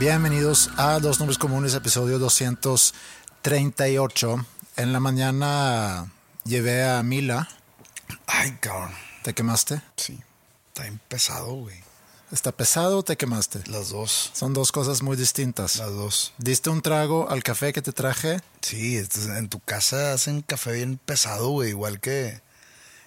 Bienvenidos a Dos Nombres Comunes, episodio 238. En la mañana llevé a Mila. Ay, cabrón. ¿Te quemaste? Sí. Está bien pesado, güey. ¿Está pesado o te quemaste? Las dos. Son dos cosas muy distintas. Las dos. ¿Diste un trago al café que te traje? Sí, en tu casa hacen café bien pesado, güey. Igual que,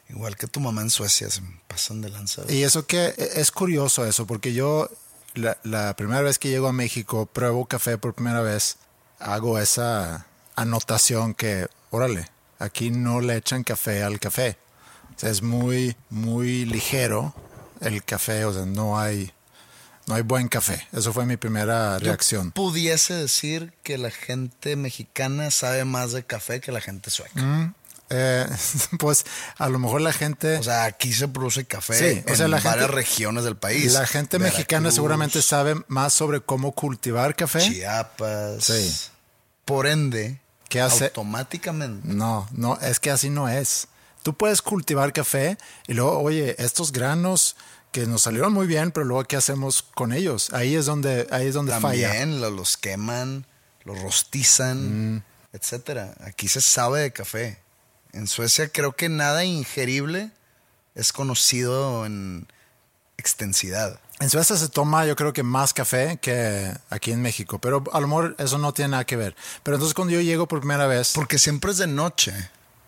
igual que tu mamá en Suecia. Se pasan de lanza. Y eso que es curioso eso, porque yo la, la primera vez que llego a México pruebo café por primera vez, hago esa anotación que, órale, aquí no le echan café al café. O sea, es muy, muy ligero el café, o sea, no hay, no hay buen café. Eso fue mi primera Yo reacción. pudiese decir que la gente mexicana sabe más de café que la gente sueca. Eh, pues a lo mejor la gente... O sea, aquí se produce café Sí, o en sea, la varias gente- regiones del país. la gente mexicana seguramente sabe más sobre cómo cultivar café. Chiapas. Sí. Por ende, ¿Qué hace? automáticamente No, no, es que así no es. Tú puedes cultivar café y luego, oye, estos granos que nos salieron muy bien, pero luego ¿qué hacemos con ellos? Ahí es donde, ahí es donde falla. También lo- los queman, los rostizan, Mm. etcétera. Aquí se sabe de café. En Suecia creo que nada ingerible es conocido en extensidad. En Suecia se toma, yo creo que más café que aquí en México, pero a lo mejor eso no tiene nada que ver. Pero entonces cuando yo llego por primera vez, Porque siempre es de noche.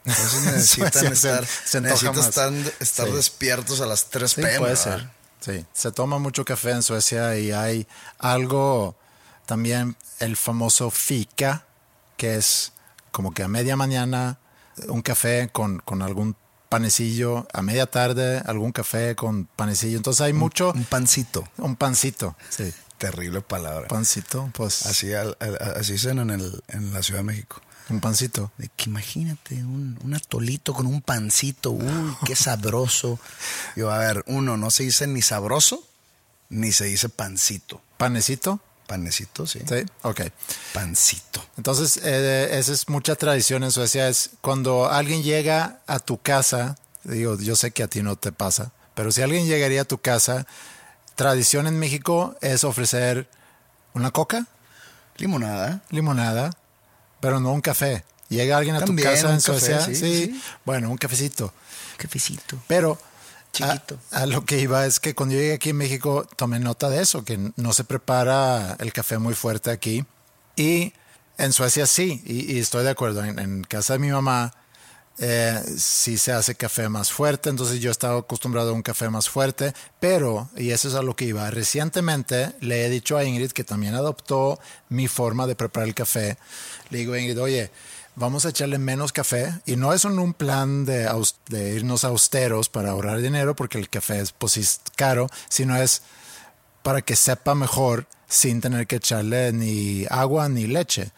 Entonces necesitan se- estar, se necesitan estar, estar Sí. despiertos a las 3 Sí, pm. puede ser. Sí, se toma mucho café en Suecia y hay algo también el famoso fika, que es como que a media mañana un café con, con algún panecillo, a media tarde algún café con panecillo. Entonces hay mucho, Un pancito. un pancito, sí, Terrible palabra. pancito, pues Así, al- al- así dicen en, el, en la Ciudad de México. un pancito. De que imagínate un, un atolito con un pancito, uy, qué sabroso. Yo, a ver, uno, no se dice ni sabroso, ni se dice pancito. Panecito, Panecito, sí. sí, ok. Pancito. Entonces, eh, esa es mucha tradición en Suecia. Es cuando alguien llega a tu casa, digo, yo sé que a ti no te pasa, pero si alguien llegaría a tu casa, tradición en México es ofrecer una coca, Limonada. limonada, pero no un café. Llega alguien a También tu casa un en café, Suecia, sí, sí, sí. bueno, un cafecito. Cafecito. Pero Chiquito. A, a lo que iba es que cuando yo llegué aquí en México tomé nota de eso, que no se prepara el café muy fuerte aquí. Y en Suecia sí, y, y estoy de acuerdo. En, en casa de mi mamá eh, sí se hace café más fuerte, entonces yo estaba acostumbrado a un café más fuerte, pero, y eso es a lo que iba, recientemente le he dicho a Ingrid que también adoptó mi forma de preparar el café. Le digo a Ingrid, oye, vamos a echarle menos café y no es un plan de, irnos austeros para ahorrar dinero porque el café es pues caro, sino es para que sepa mejor sin tener que echarle ni agua ni leche.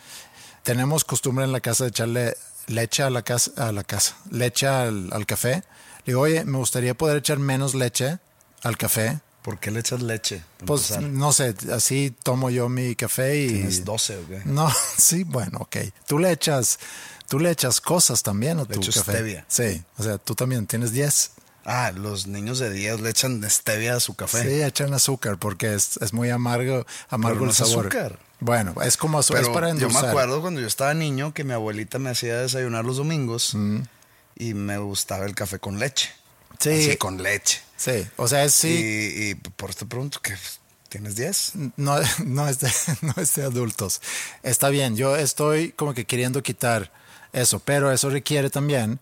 Tenemos costumbre en la casa de echarle leche a la casa, a la casa, leche al, al café. Le digo, oye, me gustaría poder echar menos leche al café ¿Por qué le echas leche? Pues empezar? no sé, así tomo yo mi café y... ¿Tienes 12 o qué? No, sí, bueno, ok. Tú le echas, tú le echas cosas también a Le tu café. stevia. Sí, o sea, tú también tienes 10. Ah, los niños de 10 le echan stevia a su café. Sí, echan azúcar porque es, es muy amargo, amargo Pero no el es sabor. azúcar. Bueno, es como azúcar, Pero es para yo endulzar. me acuerdo cuando yo estaba niño que mi abuelita me hacía desayunar los domingos Mm. y me gustaba el café con leche. Sí. Así, con leche. Sí, o sea, es sí, Y, y por esto pregunto que tienes 10. no, no, es de, no es de adultos. Está bien, yo estoy como que queriendo quitar eso, pero eso requiere también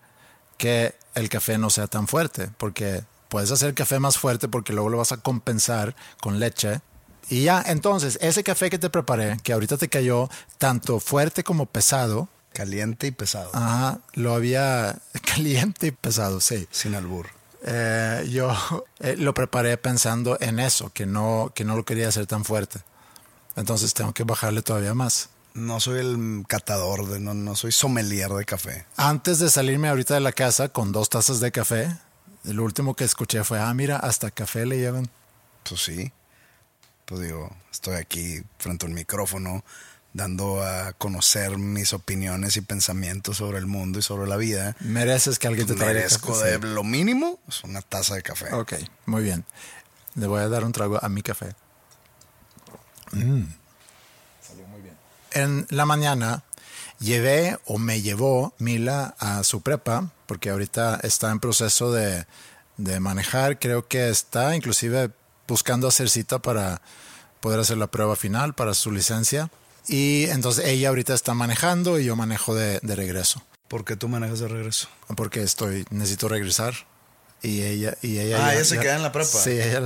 que el café no sea tan fuerte, porque puedes hacer café más fuerte porque luego lo vas a compensar con leche. Y ya, entonces, ese café que te preparé, que ahorita te cayó tanto fuerte como pesado, Caliente y pesado. ajá, lo había caliente y pesado, sí. Sin albur. Eh, yo eh, lo preparé pensando en eso, que no, que no lo quería hacer tan fuerte. Entonces tengo que bajarle todavía más. No soy el catador, de, no, no soy sommelier de café. Antes de salirme ahorita de la casa con dos tazas de café, el último que escuché fue, ah, mira, hasta café le llevan. Pues sí. Pues digo, estoy aquí frente a un micrófono dando a conocer mis opiniones y pensamientos sobre el mundo y sobre la vida. Mereces que alguien te traiga Merezco café. de lo mínimo es una taza de café. Ok, muy bien. Le voy a dar un trago a mi café. Mm. Salió muy bien. En la mañana llevé o me llevó Mila a su prepa, porque ahorita está en proceso de, de manejar. Creo que está inclusive buscando hacer cita para poder hacer la prueba final para su licencia. Y entonces ella ahorita está manejando y yo manejo de, de regreso, ¿Por qué tú manejas de regreso? porque estoy necesito regresar. Y ella, y ella Ah, ella se queda en la prepa. Sí, ella,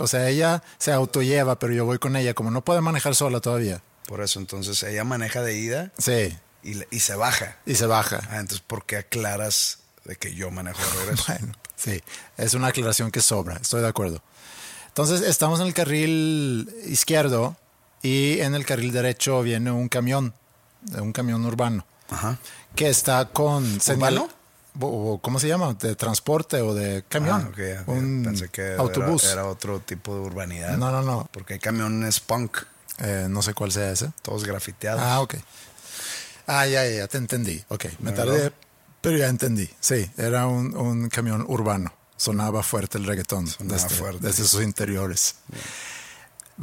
o sea, ella se autolleva, pero yo voy con ella, como no puede manejar sola todavía. Por eso, entonces ella maneja de ida Sí, y, y se baja. y se baja. Ah, entonces, ¿por qué aclaras de que yo manejo de regreso? Bueno, sí, es una aclaración que sobra, estoy de acuerdo. Entonces, estamos en el carril izquierdo y en el carril derecho viene un camión, un camión urbano, Ajá. que está con señal. ¿Urbano? o- ¿Cómo se llama? De transporte o de camión. Ah, ok, ok. Un Pensé que era- autobús. Era, otro tipo de urbanidad. No, no, no. Porque hay camiones punk, Eh, no sé cuál sea ese. todos grafiteados. Ah, ok. Ah, ya, ya, ya, te entendí. Ok, me ¿Verdad? tardé, pero ya entendí. Sí, era un, un camión urbano. Sonaba fuerte el reggaetón Sonaba desde, fuerte. desde sus interiores.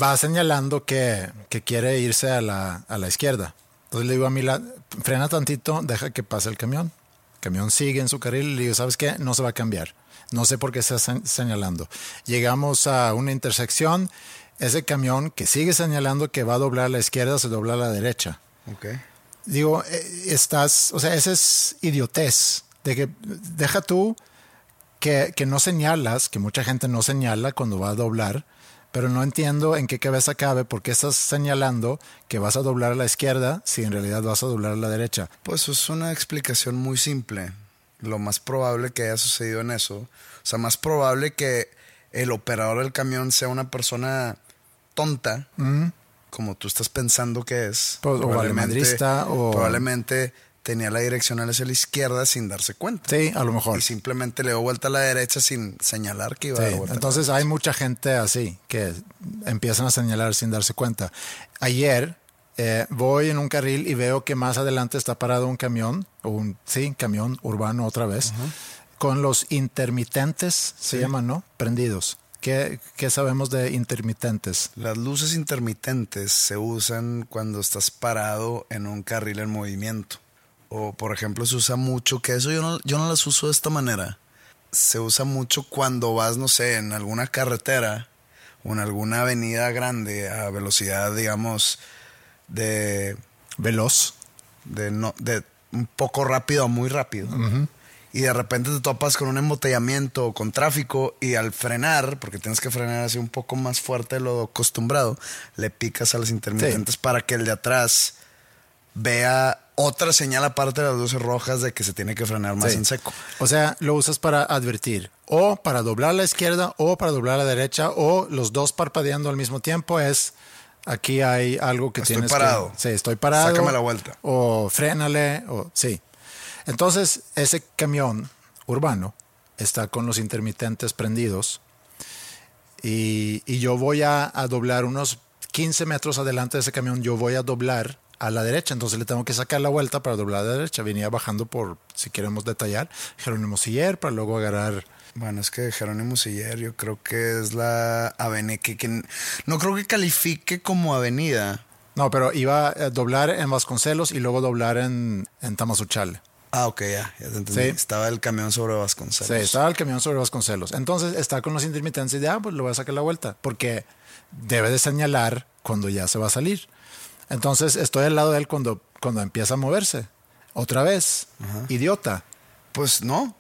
Va señalando que, que quiere irse a la, a la izquierda. Entonces le digo a Mila, frena tantito, deja que pase el camión. El camión sigue en su carril y le digo, ¿sabes qué? No se va a cambiar. No sé por qué está se- señalando. Llegamos a una intersección. Ese camión que sigue señalando que va a doblar a la izquierda, se dobla a la derecha. Ok. Digo, eh, estás, o sea, esa es idiotez. De que deja tú que, que no señalas, que mucha gente no señala cuando va a doblar, pero no entiendo en qué cabeza cabe por qué estás señalando que vas a doblar a la izquierda si en realidad vas a doblar a la derecha. Pues es una explicación muy simple. Lo más probable que haya sucedido en eso. O sea, más probable que el operador del camión sea una persona tonta, como tú estás pensando que es. Pues, o valemadrista, o- Probablemente tenía la direccional hacia la izquierda sin darse cuenta. Sí, a lo mejor. Y simplemente le dio vuelta a la derecha sin señalar que iba a Sí, dar vuelta. entonces hay mucha gente así que empiezan a señalar sin darse cuenta. Ayer eh, voy en un carril y veo que más adelante está parado un camión, o un sí, camión urbano otra vez, con los intermitentes, se llaman, ¿no? Prendidos. ¿Qué, qué sabemos de intermitentes? Las luces intermitentes se usan cuando estás parado en un carril en movimiento. O, por ejemplo, se usa mucho, que eso yo no, yo no las uso de esta manera. Se usa mucho cuando vas, no sé, en alguna carretera o en alguna avenida grande a velocidad, digamos, de, Veloz. de, no, de un poco rápido o muy rápido. Y de repente te topas con un embotellamiento o con tráfico y al frenar, porque tienes que frenar así un poco más fuerte de lo acostumbrado, le picas a las intermitentes para que el de atrás vea otra señal aparte de las luces rojas de que se tiene que frenar más Sí. en seco. O sea, lo usas para advertir, o para doblar a la izquierda, o para doblar a la derecha, o los dos parpadeando al mismo tiempo es aquí hay algo que Estoy tienes parado. que. Sí, estoy parado. Sácame la vuelta. O frénale, o sí. Entonces, ese camión urbano está con los intermitentes prendidos y, y yo voy a, a doblar unos 15 metros adelante de ese camión, yo voy a doblar a la derecha, entonces le tengo que sacar la vuelta para doblar a la derecha. Venía bajando por, si queremos detallar, Jerónimo Siller para luego agarrar Bueno, es que Jerónimo Siller yo creo que es la avenida que, que no creo que califique como avenida. No, pero iba a doblar en Vasconcelos y luego doblar en, en Tamazunchale. Ah, ok, ya, ya te entendí. Sí. Estaba el camión sobre Vasconcelos. Sí, estaba el camión sobre Vasconcelos. Entonces está con los intermitentes y de, ah, pues le voy a sacar la vuelta, porque debe de señalar cuando ya se va a salir. Entonces estoy al lado de él cuando, cuando empieza a moverse. Otra vez, idiota. Pues no.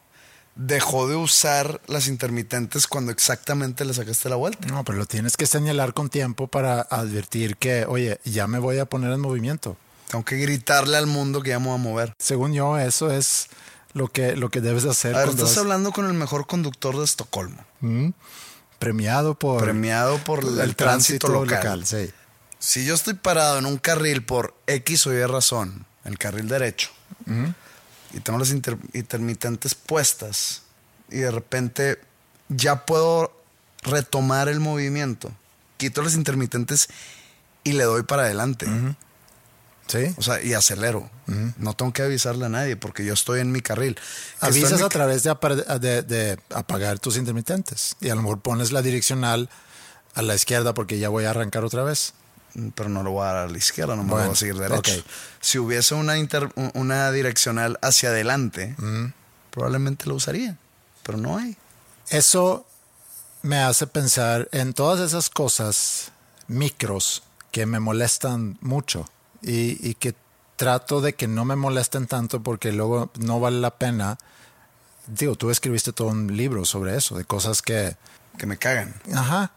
Dejó de usar las intermitentes cuando exactamente le sacaste la vuelta. No, pero lo tienes que señalar con tiempo para advertir que, oye, ya me voy a poner en movimiento. Tengo que gritarle al mundo que ya me voy a mover. Según yo, eso es lo que, lo que debes de hacer. A ver, estás vas- hablando con el mejor conductor de Estocolmo. premiado por Premiado por el, tránsito, local. sí. Si yo estoy parado en un carril por X o Y razón, el carril derecho, y tengo las inter- intermitentes puestas, y de repente ya puedo retomar el movimiento, quito las intermitentes y le doy para adelante. Sí. O sea, y acelero. No tengo que avisarle a nadie porque yo estoy en mi carril. Avisas mi a través de- de apagar tus intermitentes y a lo mejor pones la direccional a la izquierda porque ya voy a arrancar otra vez. Pero no lo voy a dar a la izquierda, no me Bueno, voy a seguir derecho. Si hubiese una, inter- un- una direccional hacia adelante, probablemente lo usaría, pero no hay. Eso me hace pensar en todas esas cosas micros que me molestan mucho y, y que trato de que no me molesten tanto porque luego no vale la pena. Digo, tú escribiste todo un libro sobre eso, de cosas que, Que me cagan. Ajá.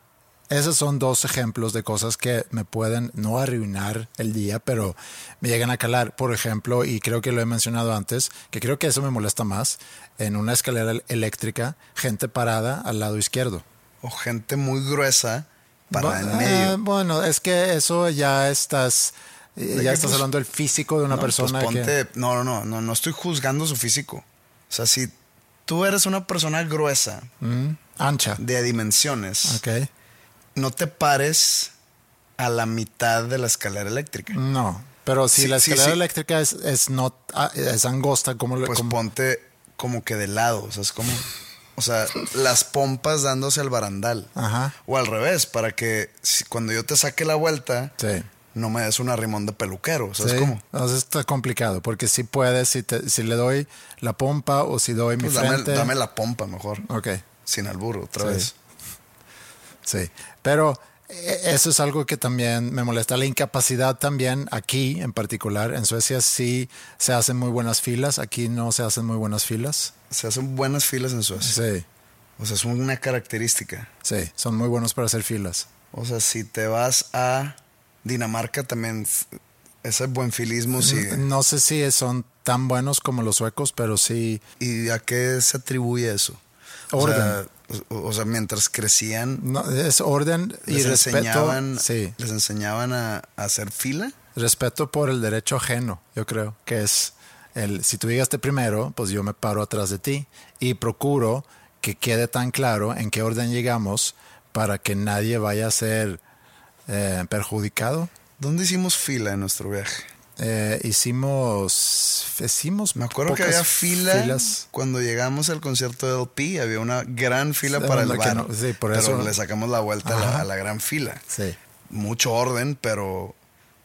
Esos son dos ejemplos de cosas que me pueden no arruinar el día, pero me llegan a calar. Por ejemplo, y creo que lo he mencionado antes, que creo que eso me molesta más, en una escalera eléctrica, gente parada al lado izquierdo. O gente muy gruesa para Bu- en eh, medio. bueno, es que eso ya estás, eh, ¿De ya estás pues? hablando del físico de una No, persona pues que... ponte- no, no, no, no, no estoy juzgando su físico. O sea, si tú eres una persona gruesa, Mm, ancha. de dimensiones. No te pares a la mitad de la escalera eléctrica. No, pero si Sí, la escalera sí. eléctrica es, es, no, ah, es angosta, como Pues ponte como que de lado, o sea, es como, o sea, las pompas dándose al barandal. Ajá. O al revés, para que si- cuando yo te saque la vuelta, no me des un arrimón de peluquero, ¿sabes Sí, cómo? Entonces está complicado, porque si puedes, si, te- si le doy la pompa o si doy mi Pues dame, frente. dame la pompa mejor, Ok, sin albur, otra Sí. vez. Sí. Pero eh, eso es algo que también me molesta. La incapacidad también aquí en particular. En Suecia sí se hacen muy buenas filas, aquí no se hacen muy buenas filas. Se hacen buenas filas en Suecia. Sí, O sea, es una característica. sí, son muy buenos para hacer filas. O sea, si te vas a Dinamarca también, ese buen filismo sigue. No sé si son tan buenos como los suecos, pero sí. ¿Y a qué se atribuye eso? O Orden. sea, o, o sea, mientras crecían, No, es orden y les respeto. enseñaban, Sí, les enseñaban a, a hacer fila. respeto por el derecho ajeno, yo creo, que es el si tú llegaste primero, pues yo me paro atrás de ti y procuro que quede tan claro en qué orden llegamos para que nadie vaya a ser eh, perjudicado. ¿Dónde hicimos fila en nuestro viaje? Eh, hicimos, hicimos Me acuerdo que había fila filas. cuando llegamos al concierto de LP, había una gran fila Sí, para el bar. no- sí, por pero eso- le sacamos la vuelta a la, Ajá. a la gran fila. Sí. Mucho orden, pero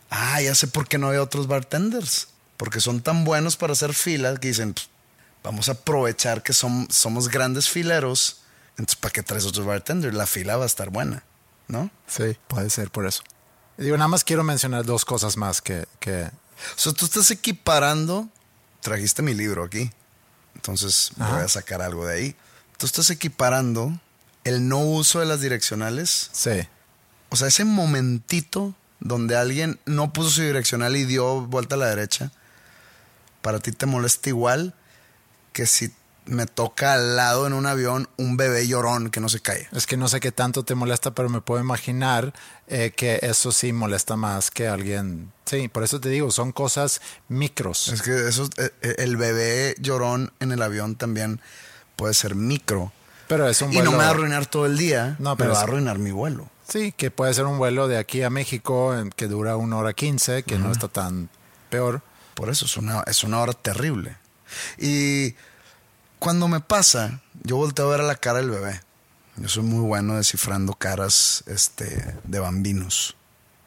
ah, ya sé por qué no había otros bartenders. Porque son tan buenos para hacer fila que dicen, "Pues, vamos a aprovechar que som- somos grandes fileros. Entonces, ¿para qué traes otros bartenders? La fila va a estar buena, ¿no? Sí, puede ser por eso. Digo, nada más quiero mencionar dos cosas más que, que O sea, tú estás equiparando. Trajiste mi libro aquí. Entonces voy a sacar algo de ahí. Tú estás equiparando el no uso de las direccionales. sí, O sea, ese momentito donde alguien no puso su direccional y dio vuelta a la derecha. Para ti te molesta igual que si me toca al lado en un avión un bebé llorón que no se cae. Es que no sé qué tanto te molesta, pero me puedo imaginar eh, que eso sí molesta más que alguien. Sí, por eso te digo, son cosas micros. Es que eso, eh, eh, el bebé llorón en el avión también puede ser micro. Pero es un Y no vuelo- me va a arruinar todo el día, No, pero me va a arruinar mi vuelo. Sí, que puede ser un vuelo de aquí a México que dura una hora quince, que no está tan peor. Por eso es una, es una hora terrible. Y cuando me pasa, yo volteo a ver a la cara del bebé. Yo soy muy bueno descifrando caras este, de bambinos.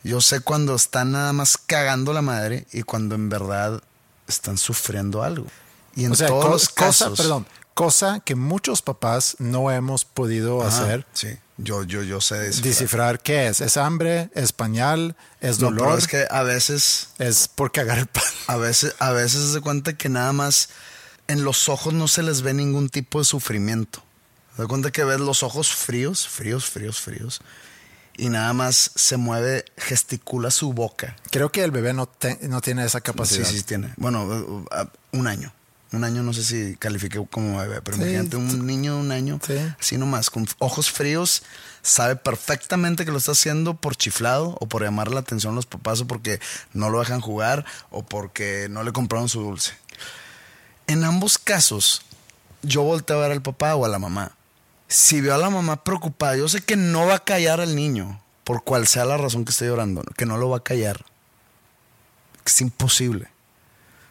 Yo sé cuando están nada más cagando la madre y cuando en verdad están sufriendo algo. Y en o sea, todos los cosa, casos. perdón, cosa que muchos papás no hemos podido Ajá, hacer. Sí, yo, yo, yo sé descifrar. Descifrar qué es. ¿Es hambre? ¿Es pañal? ¿Es No, dolor? pero es que a veces Es por cagar el pan. A veces, a veces se cuenta que nada más en los ojos no se les ve ningún tipo de sufrimiento. Se da cuenta que ves los ojos fríos, fríos, fríos, fríos. Y nada más se mueve, gesticula su boca. Creo que el bebé no, te- no tiene esa capacidad. Sí, sí, tiene. Bueno, uh, uh, un año. Un año no sé si califique como bebé, pero Sí, imagínate un niño de un año, Sí. así nomás, con ojos fríos, sabe perfectamente que lo está haciendo por chiflado o por llamar la atención a los papás o porque no lo dejan jugar o porque no le compraron su dulce. En ambos casos, yo volteo a ver al papá o a la mamá. Si veo a la mamá preocupada, yo sé que no va a callar al niño, por cual sea la razón que esté llorando, que no lo va a callar. Es imposible.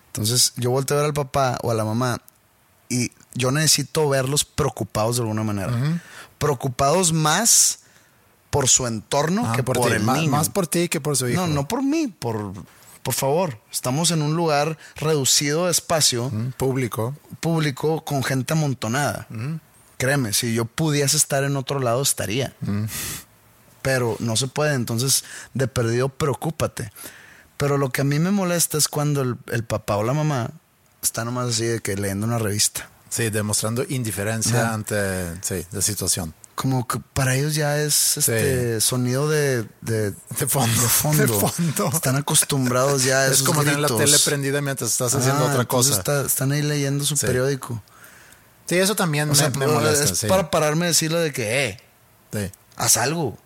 Entonces yo volteo a ver al papá o a la mamá y yo necesito verlos preocupados de alguna manera. Preocupados más por su entorno Ah, que por, ti. el niño. Más por ti que por su hijo. No, no por mí, por, por favor. Estamos en un lugar reducido de espacio Mm, Público. público con gente amontonada. Créeme, si yo pudiese estar en otro lado, estaría. Pero no se puede, entonces de perdido, preocúpate. Pero lo que a mí me molesta es cuando el, el papá o la mamá está nomás así de que leyendo una revista. Sí, demostrando indiferencia Ajá. ante sí, la situación. Como que para ellos ya es este sonido de, de, De fondo, de fondo. de fondo. Están acostumbrados ya a Es esos como tener la tele prendida mientras estás haciendo Ah, otra entonces cosa. está- están ahí leyendo su Sí. periódico. Sí, eso también O sea, me, me molesta. es sí. para pararme y decirle de que, eh, haz algo.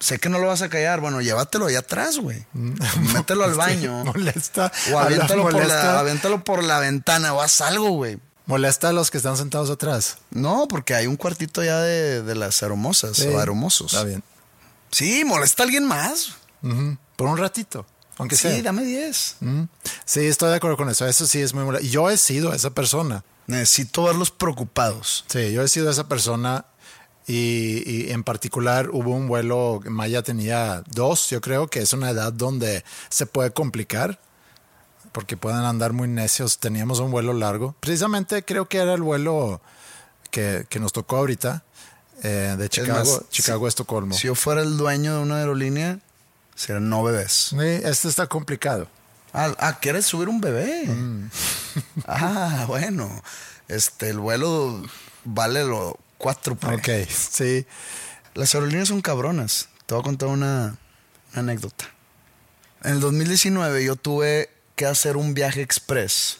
Sé que no lo vas a callar. Bueno, llévatelo allá atrás, güey. Mételo al baño. Molesta. O a aviéntalo por, la, aviéntalo por la ventana o haz algo, güey. Molesta a los que están sentados atrás. No, porque hay un cuartito ya de, de las aromosas Sí. o aromosos. Está bien. Sí, molesta a alguien más. Por un ratito. Aunque Sí, sea. dame 10. Ujú. Sí, estoy de acuerdo con eso. Eso sí es muy molesto. Yo he sido esa persona. Necesito verlos preocupados. Sí, yo he sido esa persona y, y en particular hubo un vuelo, Maya tenía dos, yo creo que es una edad donde se puede complicar porque pueden andar muy necios. Teníamos un vuelo largo. Precisamente creo que era el vuelo que, que nos tocó ahorita eh, de Chicago, más, Chicago a Estocolmo. Si yo fuera el dueño de una aerolínea, serían no bebés. Sí, este está complicado. Ah, ah, ¿quieres subir un bebé? Mm. ah, bueno. Este, el vuelo vale lo cuatro. Ok, sí. Las aerolíneas son cabronas. Te voy a contar una, una anécdota. En el 2019 yo tuve que hacer un viaje express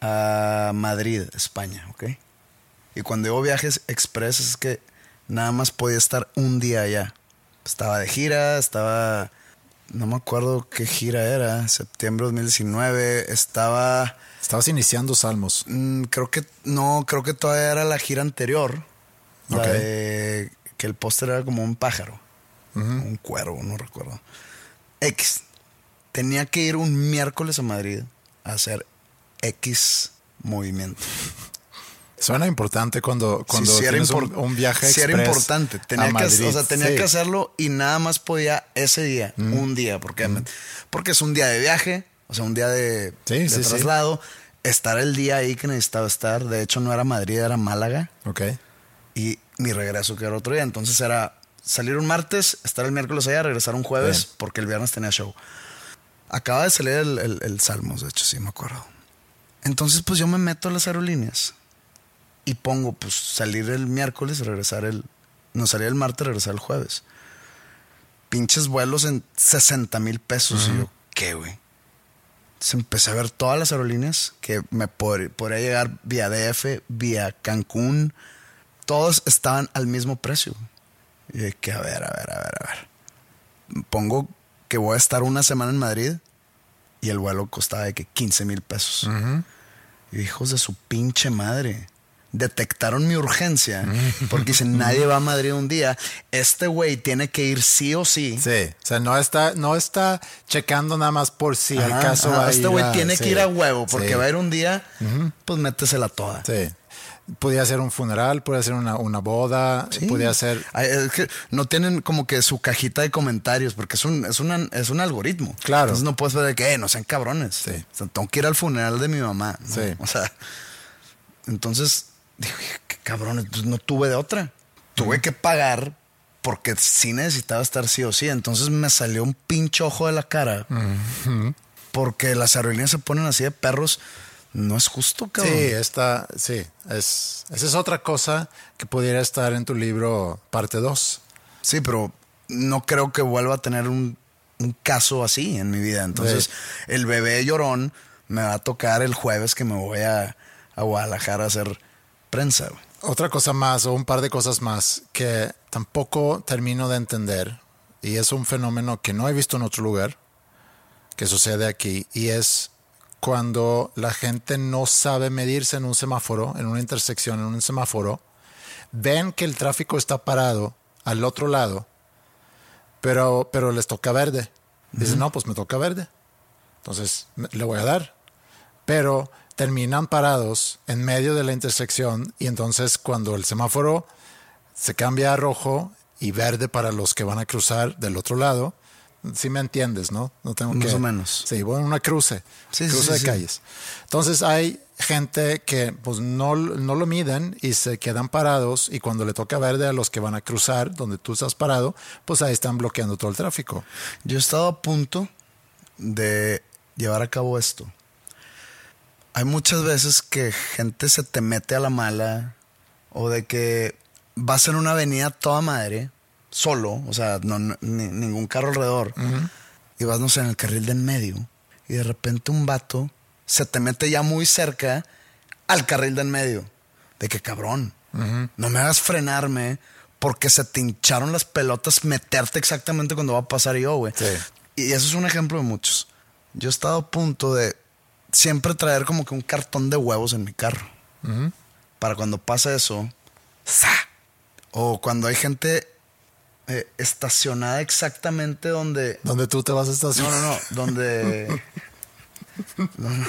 a Madrid, España, ¿ok? Y cuando digo viajes express es que nada más podía estar un día allá. Estaba de gira, estaba... No me acuerdo qué gira era, septiembre de 2019, estaba... Estabas iniciando Salmos. Mm, creo que no, creo que todavía era la gira anterior. La Ok. de que el póster era como un pájaro. Un cuervo, no recuerdo. X. Tenía que ir un miércoles a Madrid a hacer X movimiento. Suena importante cuando, cuando Sí, sí tienes un, impor- un viaje sí era express importante. a Tenía, que, Madrid. o sea, tenía que hacerlo y nada más podía ese día, un día, porque, porque es un día de viaje, o sea, un día de, traslado. Estar el día ahí que necesitaba estar. De hecho, no era Madrid, era Málaga. Ok. y mi regreso que era otro día. Entonces era salir un martes, estar el miércoles allá, regresar un jueves, Bien. porque el viernes tenía show. Acaba de salir el, el, el Salmos, de hecho, sí me acuerdo. Entonces, pues yo me meto a las aerolíneas y pongo, pues, salir el miércoles, regresar el. No, salir el martes, regresar el jueves. Pinches vuelos en 60 mil pesos. Y yo, ¿qué, güey? Entonces empecé a ver todas las aerolíneas que me pod- podría llegar vía DF, vía Cancún. Todos estaban al mismo precio. Y que, a ver, a ver, a ver, a ver. Pongo que voy a estar una semana en Madrid y el vuelo costaba de que 15 mil pesos. Y hijos de su pinche madre. detectaron mi urgencia, porque dicen, nadie va a Madrid un día, este güey tiene que ir sí o sí. Sí, o sea, no está, no está checando nada más por si el Ajá, caso ajá, va a Este güey tiene sí, que ir a huevo, porque sí, va a ir un día, pues métesela toda. Sí. Podía ser un funeral, podía ser una, una boda, Sí. podía ser... Ay, es que no tienen como que su cajita de comentarios, porque es un, es una- es un algoritmo. Claro. Entonces no puedes ver de que, "Eh, no sean cabrones. Sí. O sea, tengo que ir al funeral de mi mamá. ¿no? Sí. O sea, entonces, dije, qué cabrones, pues no tuve de otra. Tuve que pagar porque sí necesitaba estar sí o sí. Entonces me salió un pinche ojo de la cara. Porque las aerolíneas se ponen así de perros. No es justo, cabrón. Sí, esta, sí, es, esa es otra cosa que pudiera estar en tu libro parte 2. Sí, pero no creo que vuelva a tener un, un caso así en mi vida. Entonces, Sí. el bebé llorón me va a tocar el jueves que me voy a, a Guadalajara a hacer prensa. güey. Otra cosa más, o un par de cosas más, que tampoco termino de entender, y es un fenómeno que no he visto en otro lugar, que sucede aquí, y es cuando la gente no sabe medirse en un semáforo, en una intersección, en un semáforo, ven que el tráfico está parado al otro lado, pero, pero les toca verde. Dicen, no, pues me toca verde. Entonces le voy a dar. Pero terminan parados en medio de la intersección y entonces cuando el semáforo se cambia a rojo y verde para los que van a cruzar del otro lado, si me entiendes, ¿no? No tengo Más que- o menos. Sí, bueno, una cruce, Sí, sí, cruce sí, de sí. calles. Entonces hay gente que pues no, no lo miden y se quedan parados y cuando le toca verde a los que van a cruzar donde tú estás parado, pues ahí están bloqueando todo el tráfico. Yo he estado a punto de llevar a cabo esto. Hay muchas veces que gente se te mete a la mala o de que vas en una avenida toda madre, solo, o sea, no, no- ni- ningún carro alrededor, y vas, no sé, en el carril de en medio, y de repente un vato se te mete ya muy cerca al carril de en medio. De que cabrón, no me hagas frenarme porque se te hincharon las pelotas meterte exactamente cuando va a pasar yo, güey. Sí. Y eso es un ejemplo de muchos. Yo he estado a punto de siempre traer como que un cartón de huevos en mi carro. Para cuando pasa eso, ¡za! O cuando hay gente eh, estacionada exactamente donde... Donde tú te vas a estacionar. no, no, donde... No, no.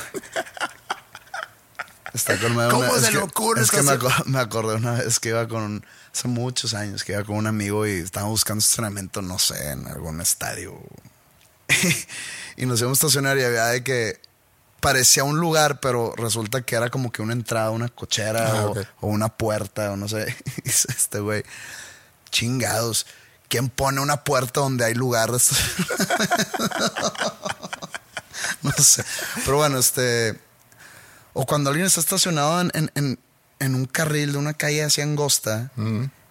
Está con una- ¿Cómo es se que- le ocurre Es que me, acordé una vez que iba con un- hace muchos años que iba con un amigo y estábamos buscando estacionamiento, no sé, en algún estadio. y nos íbamos a estacionar y había de que parecía un lugar, pero resulta que era como que una entrada, una cochera Ah, o, o una puerta o no sé. Y dice este güey, chingados. ¿Quién pone una puerta donde hay lugar? de estacionamiento?" no sé. Pero bueno, este. O cuando alguien está estacionado en, en- un carril de una calle así angosta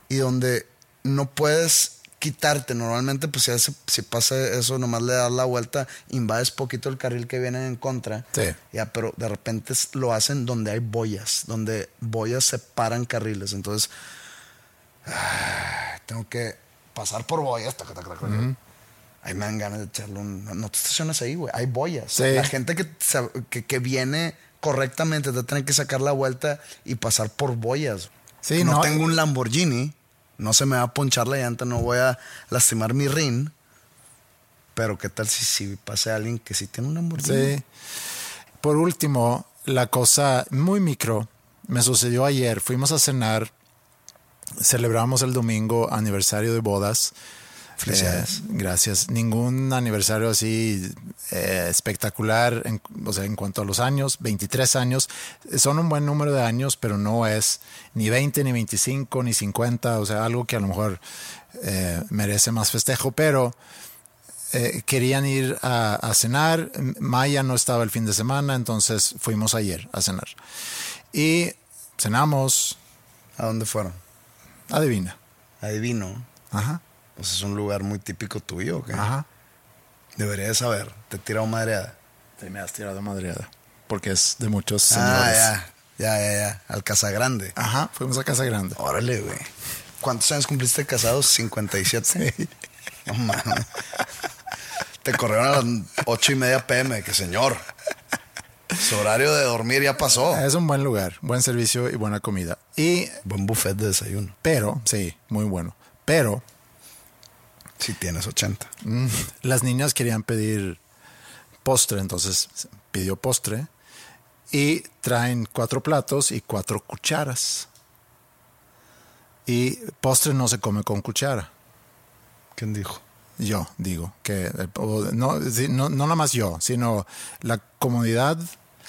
y donde no puedes quitarte. Normalmente, pues si, hace- si pasa eso, nomás le das la vuelta, invades poquito el carril que viene en contra. Sí. Ya, pero de repente lo hacen donde hay boyas, donde boyas separan carriles. Entonces, ah, tengo que pasar por boyas. taca, taca, taca. Ahí me dan ganas de echarle un. No te estacionas ahí, güey. Hay boyas. Sí. La gente que, que, que viene correctamente te tiene que sacar la vuelta y pasar por boyas. Sí, no, no- tengo un Lamborghini. No se me va a ponchar la llanta, no voy a lastimar mi rin. Pero qué tal si, si pase alguien que sí tiene un Lamborghini. Sí. Por último, la cosa muy micro me sucedió ayer. Fuimos a cenar, celebramos el domingo aniversario de bodas. Felicidades. Eh, gracias. Ningún aniversario así eh, espectacular, en, o sea, en cuanto a los años, 23 años. Son un buen número de años, pero no es ni 20, ni 25, ni 50, o sea, algo que a lo mejor eh, merece más festejo, pero eh, querían ir a, a cenar. Maya no estaba el fin de semana, entonces fuimos ayer a cenar. Y cenamos, ¿A dónde fueron? Adivina. Adivino. Ajá, Pues es un lugar muy típico tuyo, ¿ok? ajá. Debería de saber. Te tira una madreada. Te me has tirado madreada. Porque es de muchos señores. Ah, ya. Ya, ya, ya. Al Casa Grande. Ajá, fuimos a Casa Grande. Órale, güey. ¿Cuántos años cumpliste casados? 57. No mames. Te corrieron a las ocho y media pm, que señor. Su horario de dormir ya pasó. Es un buen lugar, buen servicio y buena comida. Y, Buen buffet de desayuno. pero, sí, muy bueno. Pero Si tienes 80. mm, las niñas querían pedir postre, entonces pidió postre y traen cuatro platos y cuatro cucharas. Y postre no se come con cuchara. ¿Quién dijo? Yo digo que no, no, no nada más yo, sino la comodidad.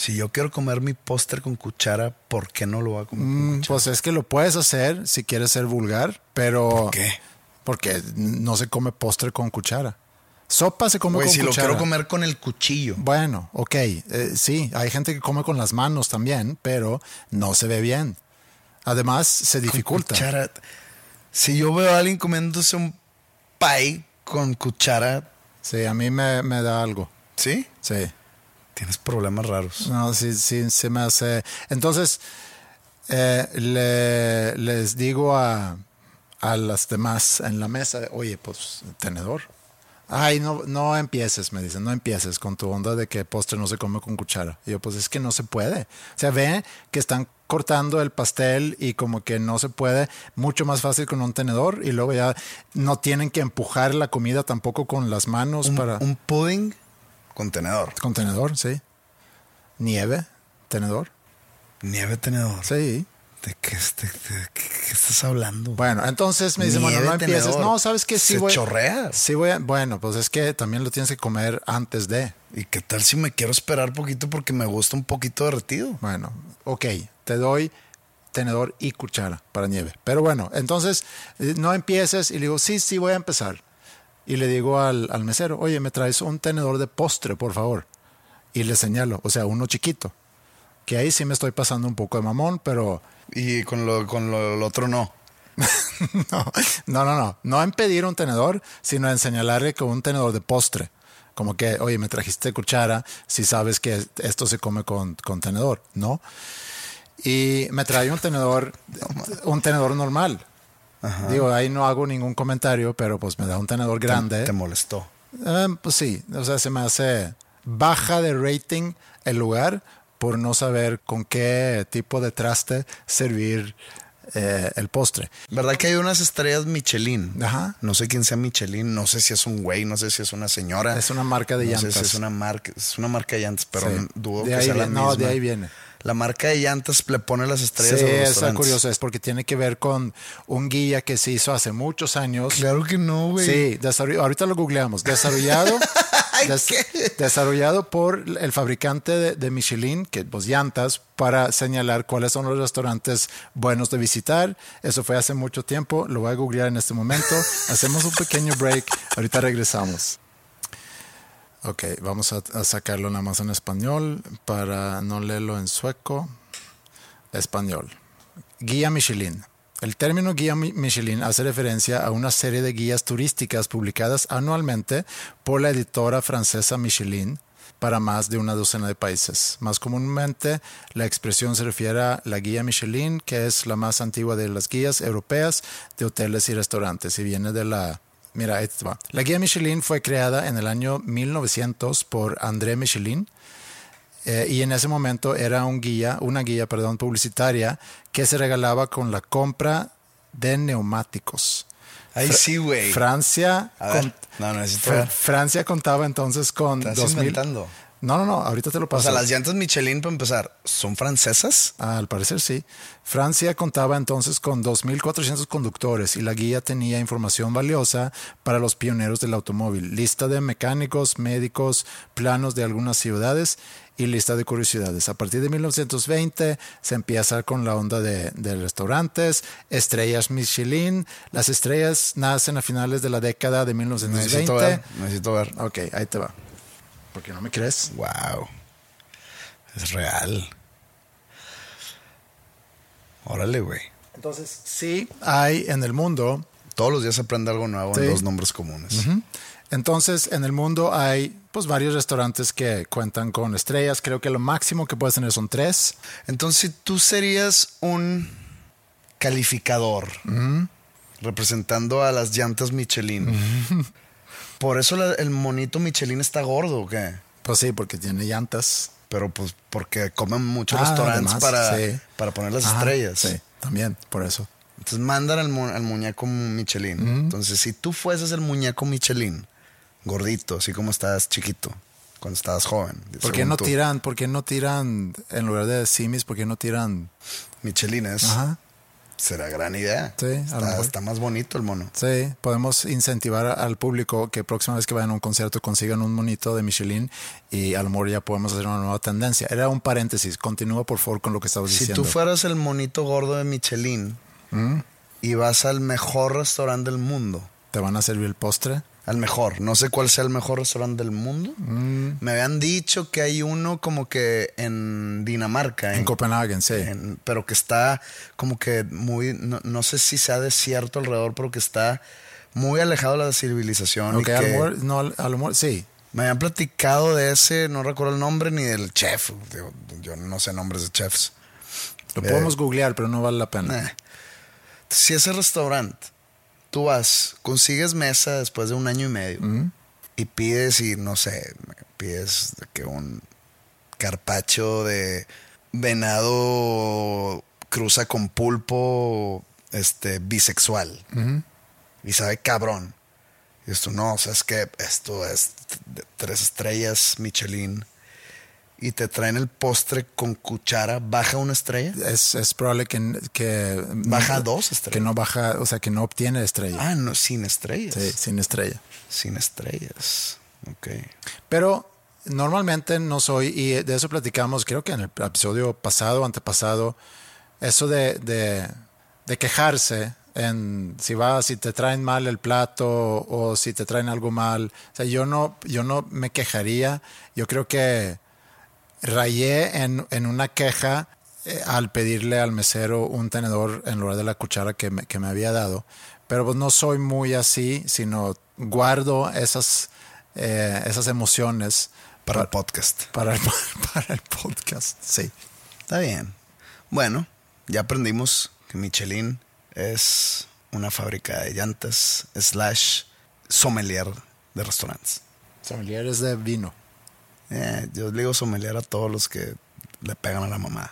Si yo quiero comer mi póster con cuchara, ¿por qué no lo voy a comer con mm, cuchara? Pues es que lo puedes hacer si quieres ser vulgar, pero ¿Por qué? porque no se come postre con cuchara. Sopa se come con si lo cuchara. quiero comer con el cuchillo. Bueno, ok, eh, sí, hay gente que come con las manos también, pero no se ve bien. Además, se dificulta. cuchara. Si yo veo a alguien comiéndose un pie con cuchara, Sí, a mí me, me da algo. ¿sí? Sí. Tienes problemas raros. No, sí, sí, se me hace. Entonces, eh, le- les digo a, a las demás en la mesa, oye, pues, tenedor. Ay, no, no empieces, me dicen, no empieces con tu onda de que postre no se come con cuchara. Y yo, pues es que no se puede. O sea, ve que están cortando el pastel y como que no se puede, mucho más fácil con un tenedor y luego ya no tienen que empujar la comida tampoco con las manos Un, para... un pudding con tenedor. Con tenedor, sí. Nieve, tenedor. Nieve tenedor. Sí. ¿De qué, de- de qué- qué estás hablando? Bueno, entonces me dice, bueno, no empieces. No, ¿sabes qué? Sí Se voy. chorrea. Sí voy a- Bueno, pues es que también lo tienes que comer antes de. ¿Y qué tal si me quiero esperar poquito porque me gusta un poquito derretido? Bueno, ok, te doy tenedor y cuchara para nieve. Pero bueno, entonces eh, no empieces y le digo, sí, sí, voy a empezar. Y le digo al, al mesero, oye, me traes un tenedor de postre, por favor. Y le señalo, o sea, uno chiquito. Que ahí sí me estoy pasando un poco de mamón, pero Y con lo, con lo, lo otro no. no, no, no, no. No en pedir un tenedor, sino en señalarle con un tenedor de postre. Como que, oye, me trajiste cuchara si sabes que esto se come con, con tenedor, ¿no? Y me trae un tenedor, un tenedor normal. Digo, ahí no hago ningún comentario, pero pues me da un tenedor grande. Te molestó. Eh, pues sí, o sea, se me hace baja de rating el lugar por no saber con qué tipo de traste servir eh, el postre. ¿Verdad que hay unas estrellas Michelin? Ajá. No sé quién sea Michelin, no sé si es un güey, no sé si es una señora. Es una marca de no llantas. sé si es una marca, es una marca de llantas, pero Sí. dudo De que sea la viene- no, de ahí viene. La marca de llantas le pone las Sí, estrellas a los es restaurantes. curioso, es porque tiene que ver con un guía que se hizo hace muchos años. Claro que no, güey. Sí, ahorita lo googleamos. Desarrollado, des- desarrollado por el fabricante de, de Michelin, que pues llantas, para señalar cuáles son los restaurantes buenos de visitar. Eso fue hace mucho tiempo. Lo voy a googlear en este momento. Hacemos un pequeño break. Ahorita regresamos. Ok, vamos a, sacarlo nada más en español para no leerlo en sueco. Español. Guía Michelin. El término guía Mi- Michelin hace referencia a una serie de guías turísticas publicadas anualmente por la editora francesa Michelin para más de una docena de países. Más comúnmente, la expresión se refiere a la guía Michelin, que es la más antigua de las guías europeas de hoteles y restaurantes y viene de la Mira, ahí te va. La guía Michelin fue creada en el año 1900 por André Michelin eh, y en ese momento era un guía, una guía, perdón, publicitaria que se regalaba con la compra de neumáticos. Ay, sí, güey. Francia, ver, no, Fra-. Francia contaba entonces con Estás 2000. inventando. No, no, no, ahorita te lo O paso. sea, las llantas Michelin, para empezar, ¿son francesas? Ah, al parecer sí. Francia contaba entonces con 2.400 conductores y la guía tenía información valiosa para los pioneros del automóvil. Lista de mecánicos, médicos, planos de algunas ciudades y lista de curiosidades. A partir de 1920 se empieza con la onda de, de restaurantes, estrellas Michelin. Las estrellas nacen a finales de la década de 1920. Necesito ver, necesito ver. Ok, ahí te va. ¿Por qué no me crees? Wow. Es real. Órale, güey. Entonces, sí hay en el mundo Todos los días se aprende algo nuevo Sí. en dos nombres comunes. Entonces, en el mundo hay pues varios restaurantes que cuentan con estrellas. Creo que lo máximo que puedes tener son tres. Entonces, tú serías un calificador representando a las llantas Michelin. Por eso la- el monito Michelin está gordo, ¿o qué? Pues sí, porque tiene llantas. Pero pues porque comen muchos Ah, restaurantes además, para, sí. para poner las Ajá, estrellas. Sí, también, por eso. Entonces mandan al, mu- al muñeco Michelin. Entonces, si tú fueses el muñeco Michelin, gordito, así como estabas chiquito, cuando estabas joven. ¿Por qué no tú, tiran, por qué no tiran, en lugar de simis, por qué no tiran? Michelines. Ajá. Será gran idea. Sí, a lo está, mejor. está más bonito el mono. Sí, podemos incentivar al público que próxima vez que vayan a un concierto consigan un monito de Michelin y a lo mejor ya podemos hacer una nueva tendencia. Era un paréntesis. Continúa por favor con lo que estabas Si diciendo. tú fueras el monito gordo de Michelin y vas al mejor restaurante del mundo, ¿Te van a servir el postre? Al mejor, no sé cuál sea el mejor restaurante del mundo. Mm. Me habían dicho que hay uno como que en Dinamarca, En Copenhague, sí. en- pero que está como que muy, no, no sé si sea desierto alrededor, pero que está muy alejado de la civilización. y no, a lo mejor, sí. me habían platicado de ese, no recuerdo el nombre ni del chef. Yo no sé nombres de chefs. Lo Eh, podemos googlear, pero no vale la pena. Eh. Si ese restaurante, tú vas, consigues mesa después de un año y medio y pides y no sé, pides de que un carpacho de venado cruza con pulpo este bisexual. Y sabe cabrón. Y esto no, o sea, es que esto es de tres estrellas Michelin y te traen el postre con cuchara, baja una estrella. Es, es probable que, que Baja dos estrellas. Que no baja, o sea, que no obtiene estrella. Ah, no, sin estrellas. Sí, sin estrella. Sin estrellas. Ok. Pero normalmente no soy, y de eso platicamos, creo que en el episodio pasado, antepasado, eso de, de, de quejarse en si va, si te traen mal el plato o si te traen algo mal. O sea, yo no, yo no me quejaría. Yo creo que rayé en, en una queja eh, al pedirle al mesero un tenedor en lugar de la cuchara que me, que me había dado. Pero pues no soy muy así, sino guardo esas, eh, esas emociones Para el podcast. para el, para el podcast. Sí. Está bien. Bueno, ya aprendimos que Michelin es una fábrica de llantas slash sommelier de restaurantes. Familiares de vino. Eh, yo le digo sommelier a todos los que le pegan a la mamá.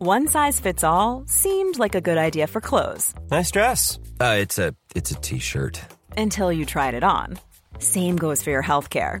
One size fits all seemed like a good idea for clothes Nice dress. Uh, it's a it's a t-shirt. until you tried it on. Same goes for your healthcare.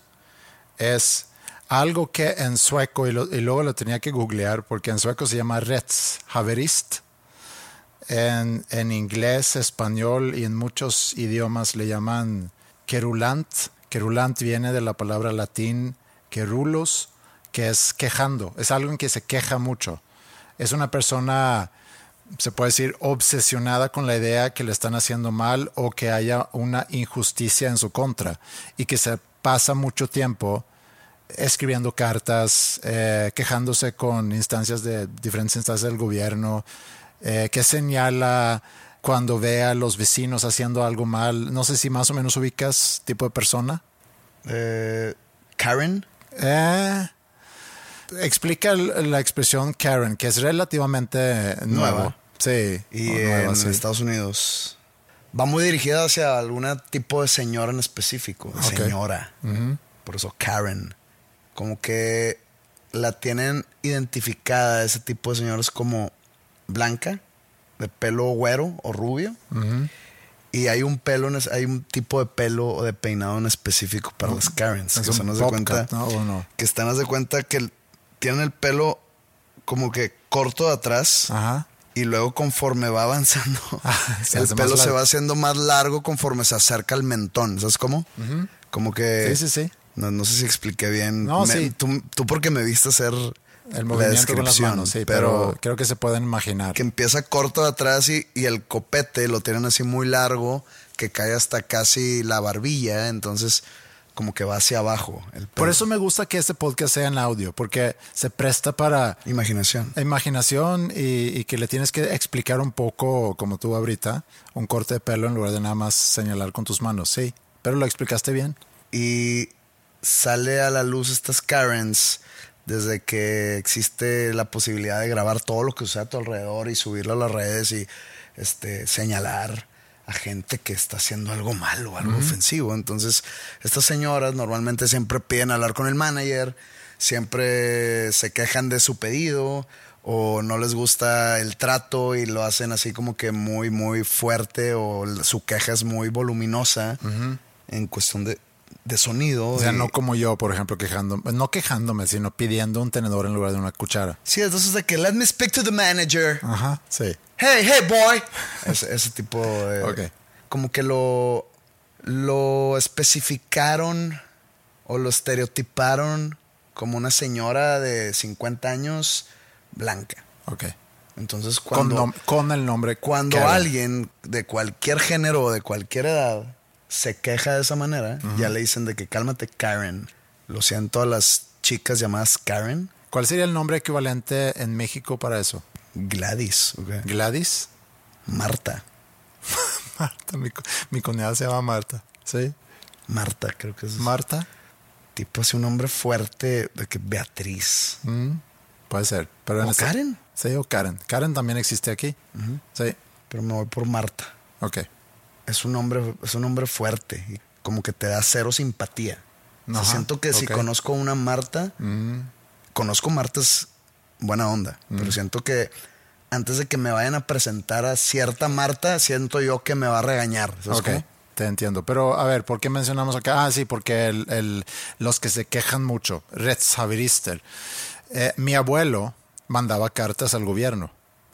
es algo que en sueco, y, luego lo tenía que googlear porque en sueco se llama rättshaverist. En, en inglés, español y en muchos idiomas le llaman querulant. Querulant viene de la palabra latín querulos, que es quejando. Es algo en que se queja mucho. Es una persona se puede decir, obsesionada con la idea que le están haciendo mal o que haya una injusticia en su contra y que se pasa mucho tiempo escribiendo cartas, eh, quejándose con instancias de diferentes instancias del gobierno, eh, que señala cuando ve a los vecinos haciendo algo mal. No sé si más o menos ubicas tipo de persona. Eh, Karen. Explica la expresión Karen, que es relativamente. Nueva. Sí. Y nueva, en sí. Estados Unidos va muy dirigida hacia algún tipo de señora en específico. Señora. Por eso Karen. Como que la tienen identificada ese tipo de señores como blanca, de pelo güero o rubio. Y hay un pelo, hay un tipo de pelo o de peinado en específico para las Karens. Es que nos de cuenta ¿no? ¿O no? que están de cuenta que tienen el pelo como que corto de atrás Ajá. y luego conforme va avanzando, Ah, el pelo se va haciendo más largo conforme se acerca al mentón. ¿Sabes cómo? Como que... Sí, sí, sí. No, no sé si expliqué bien. No, Me- sí. Tú, tú porque me viste hacer El la movimiento con las descripción, manos, sí, pero, creo que se pueden imaginar. que empieza corto de atrás y, y el copete lo tienen así muy largo, que cae hasta casi la barbilla, entonces como que va hacia abajo. El Por eso me gusta que este podcast sea en audio, porque se presta para Imaginación. imaginación y, y que le tienes que explicar un poco, como tú ahorita, un corte de pelo en lugar de nada más señalar con tus manos. Sí, pero lo explicaste bien. Y sale a la luz estas Karens desde que existe la posibilidad de grabar todo lo que sucede a tu alrededor y subirlo a las redes y este, señalar a gente que está haciendo algo malo, algo ofensivo. Entonces, estas señoras normalmente siempre piden hablar con el manager, siempre se quejan de su pedido o no les gusta el trato y lo hacen así como que muy, muy fuerte o su queja es muy voluminosa en cuestión de, de sonido. O sea, y- no como yo, por ejemplo, quejándome, no quejándome, sino pidiendo un tenedor en lugar de una cuchara. Sí, entonces de que let me speak to the manager. Ajá, sí. Hey, hey, boy. Ese, ese tipo de. Ok. Como que lo. Lo especificaron o lo estereotiparon como una señora de 50 años blanca. Ok. Entonces, Con, cuando. nom- con el nombre. cuando alguien de cualquier género o de cualquier edad se queja de esa manera, ya le dicen de que cálmate, Karen. Lo siento a las chicas llamadas Karen. ¿Cuál sería el nombre equivalente en México para eso? Gladys. Gladys. Marta. Marta, mi, mi cuñada se llama Marta. ¿Sí? Marta, creo que es. Marta. tipo así un nombre fuerte de que Beatriz. Mm, puede ser. Pero en ¿O este- Karen? Sí, o Karen. Karen también existe aquí. Sí. Pero me voy por Marta. Ok. Es un nombre, es un nombre fuerte. y como que te da cero simpatía. O sea, siento que si conozco una Marta, Mm, conozco Martas buena onda. Pero siento que antes de que me vayan a presentar a cierta Marta, siento yo que me va a regañar. ¿sabes cómo? Te entiendo. Pero a ver, ¿por qué mencionamos acá? Ah, sí, porque el, el- los que se quejan mucho, Rättshaverister. Eh, mi abuelo mandaba cartas al gobierno.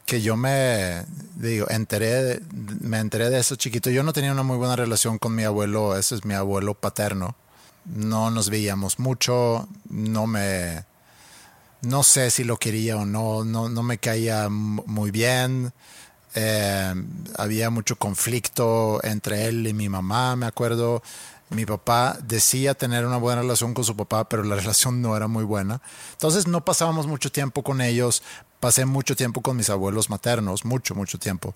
Que yo me digo, enteré, de- me enteré de eso chiquito. Yo no tenía una muy buena relación con mi abuelo, ese es mi abuelo paterno. No nos veíamos mucho, no me, no sé si lo quería o no, no, no me caía muy bien. Eh, había mucho conflicto entre él y mi mamá, me acuerdo. Mi papá decía tener una buena relación con su papá, pero la relación no era muy buena. Entonces no pasábamos mucho tiempo con ellos. Pasé mucho tiempo con mis abuelos maternos, mucho, mucho tiempo.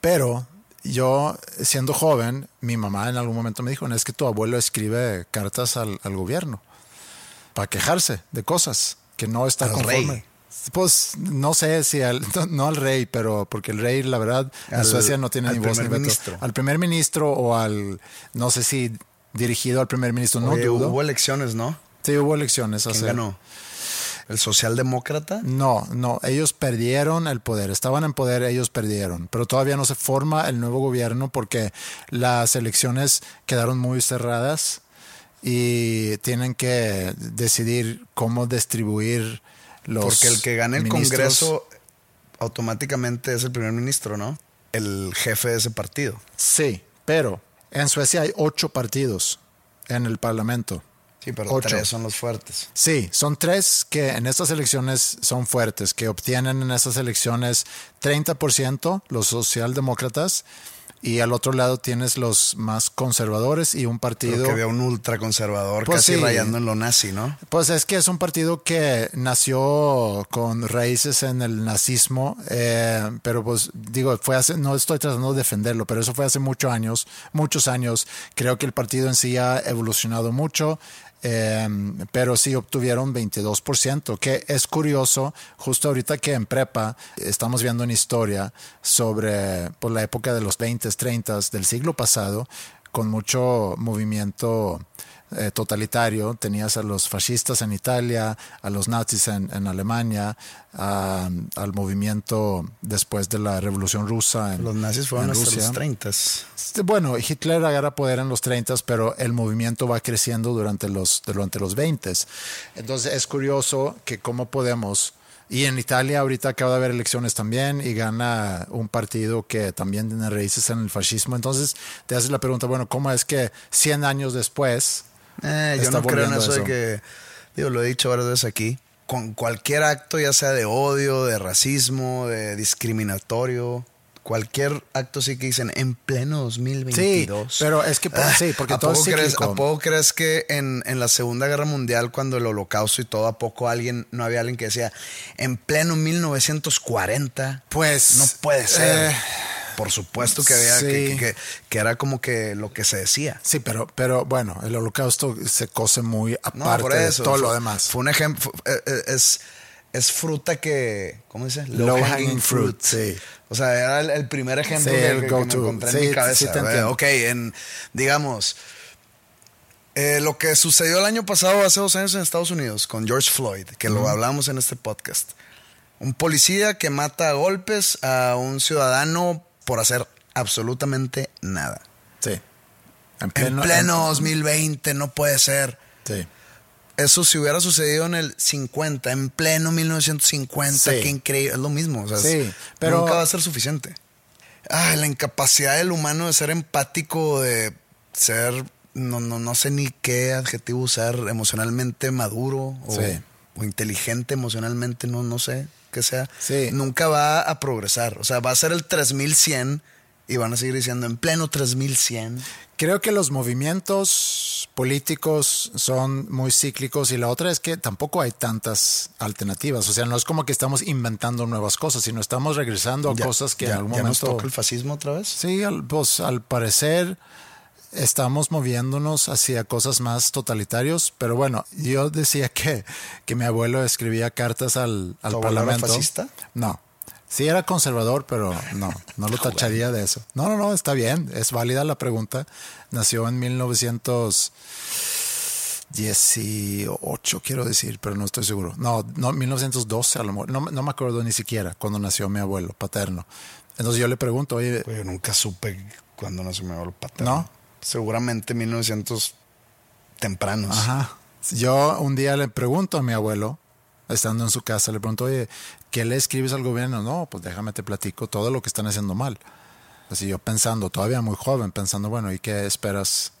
Pero yo, siendo joven, mi mamá en algún momento me dijo, es que tu abuelo escribe cartas al, al gobierno para quejarse de cosas que no está Al conforme. rey. Pues no sé si al, no, al rey, pero porque el rey, la verdad, en Suecia no tiene ni voz ni primer veto. ministro. Al primer ministro o al, no sé si dirigido al primer ministro, no Oye, dudo. hubo elecciones, ¿no? Sí, hubo elecciones. ¿Quién hace- ganó? ¿El socialdemócrata? No, no, ellos perdieron el poder, estaban en poder, ellos perdieron, pero todavía no se forma el nuevo gobierno porque las elecciones quedaron muy cerradas y tienen que decidir cómo distribuir los Porque el que gane el. Congreso automáticamente es el primer ministro, ¿no? El jefe de ese partido. Sí, pero en Suecia hay ocho partidos en el Parlamento. Sí, pero Ocho. tres son los fuertes. Sí, son tres que en estas elecciones son fuertes, que obtienen en estas elecciones 30% los socialdemócratas y al otro lado tienes los más conservadores y un partido... Creo que había un ultraconservador Pues casi sí. rayando en lo nazi, ¿no? Pues es que es un partido que nació con raíces en el nazismo, eh, pero pues digo, fue hace, no estoy tratando de defenderlo, pero eso fue hace muchos años, muchos años. Creo que el partido en sí ha evolucionado mucho, eh, pero sí obtuvieron 22%, que es curioso, justo ahorita que en prepa estamos viendo una historia sobre por la época de los 20, 30 del siglo pasado, con mucho movimiento eh, totalitario. Tenías a los fascistas en Italia, a los nazis en, en Alemania, a- al movimiento después de la Revolución Rusa. En, Los nazis fueron en hasta Rusia. los 30. Este, Bueno, Hitler agarra poder en los 30, pero el movimiento va creciendo durante los, durante los 20. Entonces es curioso que cómo podemos... Y en Italia ahorita acaba de haber elecciones también y gana un partido que también tiene raíces en el fascismo. Entonces te haces la pregunta, bueno, ¿cómo es que 100 años después... Eh, yo no creo en eso, de que, digo, lo he dicho varias veces aquí, con cualquier acto, ya sea de odio, de racismo, de discriminatorio, cualquier acto sí que dicen en pleno 2022. Sí, pero es que por- sí, porque ¿A todo es poco, crees, cíclico. ¿A poco crees que en, en la Segunda Guerra Mundial, cuando el holocausto y todo, a poco alguien, no había alguien que decía, en pleno 1940? Pues... No puede ser. eh, Por supuesto que había sí. que, que- que- que era como que lo que se decía. Sí, pero, pero bueno, el holocausto se cose muy No, aparte por eso. de todo fue- lo demás. Fue un ejemplo. eh, eh, Es, es fruta que. ¿Cómo dice? Low hanging fruit, sí. O sea, era el, el primer ejemplo Sí, que, el que- go que me encontré Sí, en mi cabeza. sí te ok, en. Digamos. eh, lo que sucedió el año pasado, hace dos años en Estados Unidos, con George Floyd, que lo hablamos en este podcast. Un policía que mata a golpes a un ciudadano por hacer absolutamente nada. Sí. En en pleno 2020, no puede ser. Sí. Eso si hubiera sucedido en el 50, en pleno 1950, Sí. qué increíble. Es lo mismo. o sea, Sí, es- pero- Nunca va a ser suficiente. Ah, la incapacidad del humano de ser empático, de ser, no, no, no sé ni qué adjetivo usar, emocionalmente maduro o, Sí. o inteligente emocionalmente, no, no sé qué sea. Sí. Nunca va a progresar. O sea, va a ser el 3100 y van a seguir diciendo en pleno 3100. Creo que los movimientos políticos son muy cíclicos y la otra es que tampoco hay tantas alternativas. O sea, no es como que estamos inventando nuevas cosas, sino estamos regresando a Ya- cosas que ya- en algún ya nos momento... toca el fascismo otra vez. Sí, al, pues al parecer estamos moviéndonos hacia cosas más totalitarios, pero bueno, yo decía que, que mi abuelo escribía cartas al, al ¿Tu abuelo era parlamento. fascista? No. Sí era conservador, pero no, no lo tacharía de eso. No, no, no, está bien, es válida la pregunta. Nació en 1918, quiero decir, pero no estoy seguro. No, no, 1912 a lo mejor. No, no me acuerdo ni siquiera cuando nació mi abuelo paterno. Entonces yo le pregunto, oye, yo nunca supe cuándo nació mi abuelo paterno. ¿No? Seguramente 1900 tempranos. Ajá. Yo un día le pregunto a mi abuelo, estando en su casa, le pregunto, oye, ¿qué le escribes al gobierno? No, pues déjame te platico todo lo que están haciendo mal. Así yo pensando, todavía muy joven, pensando, bueno, ¿y qué esperas?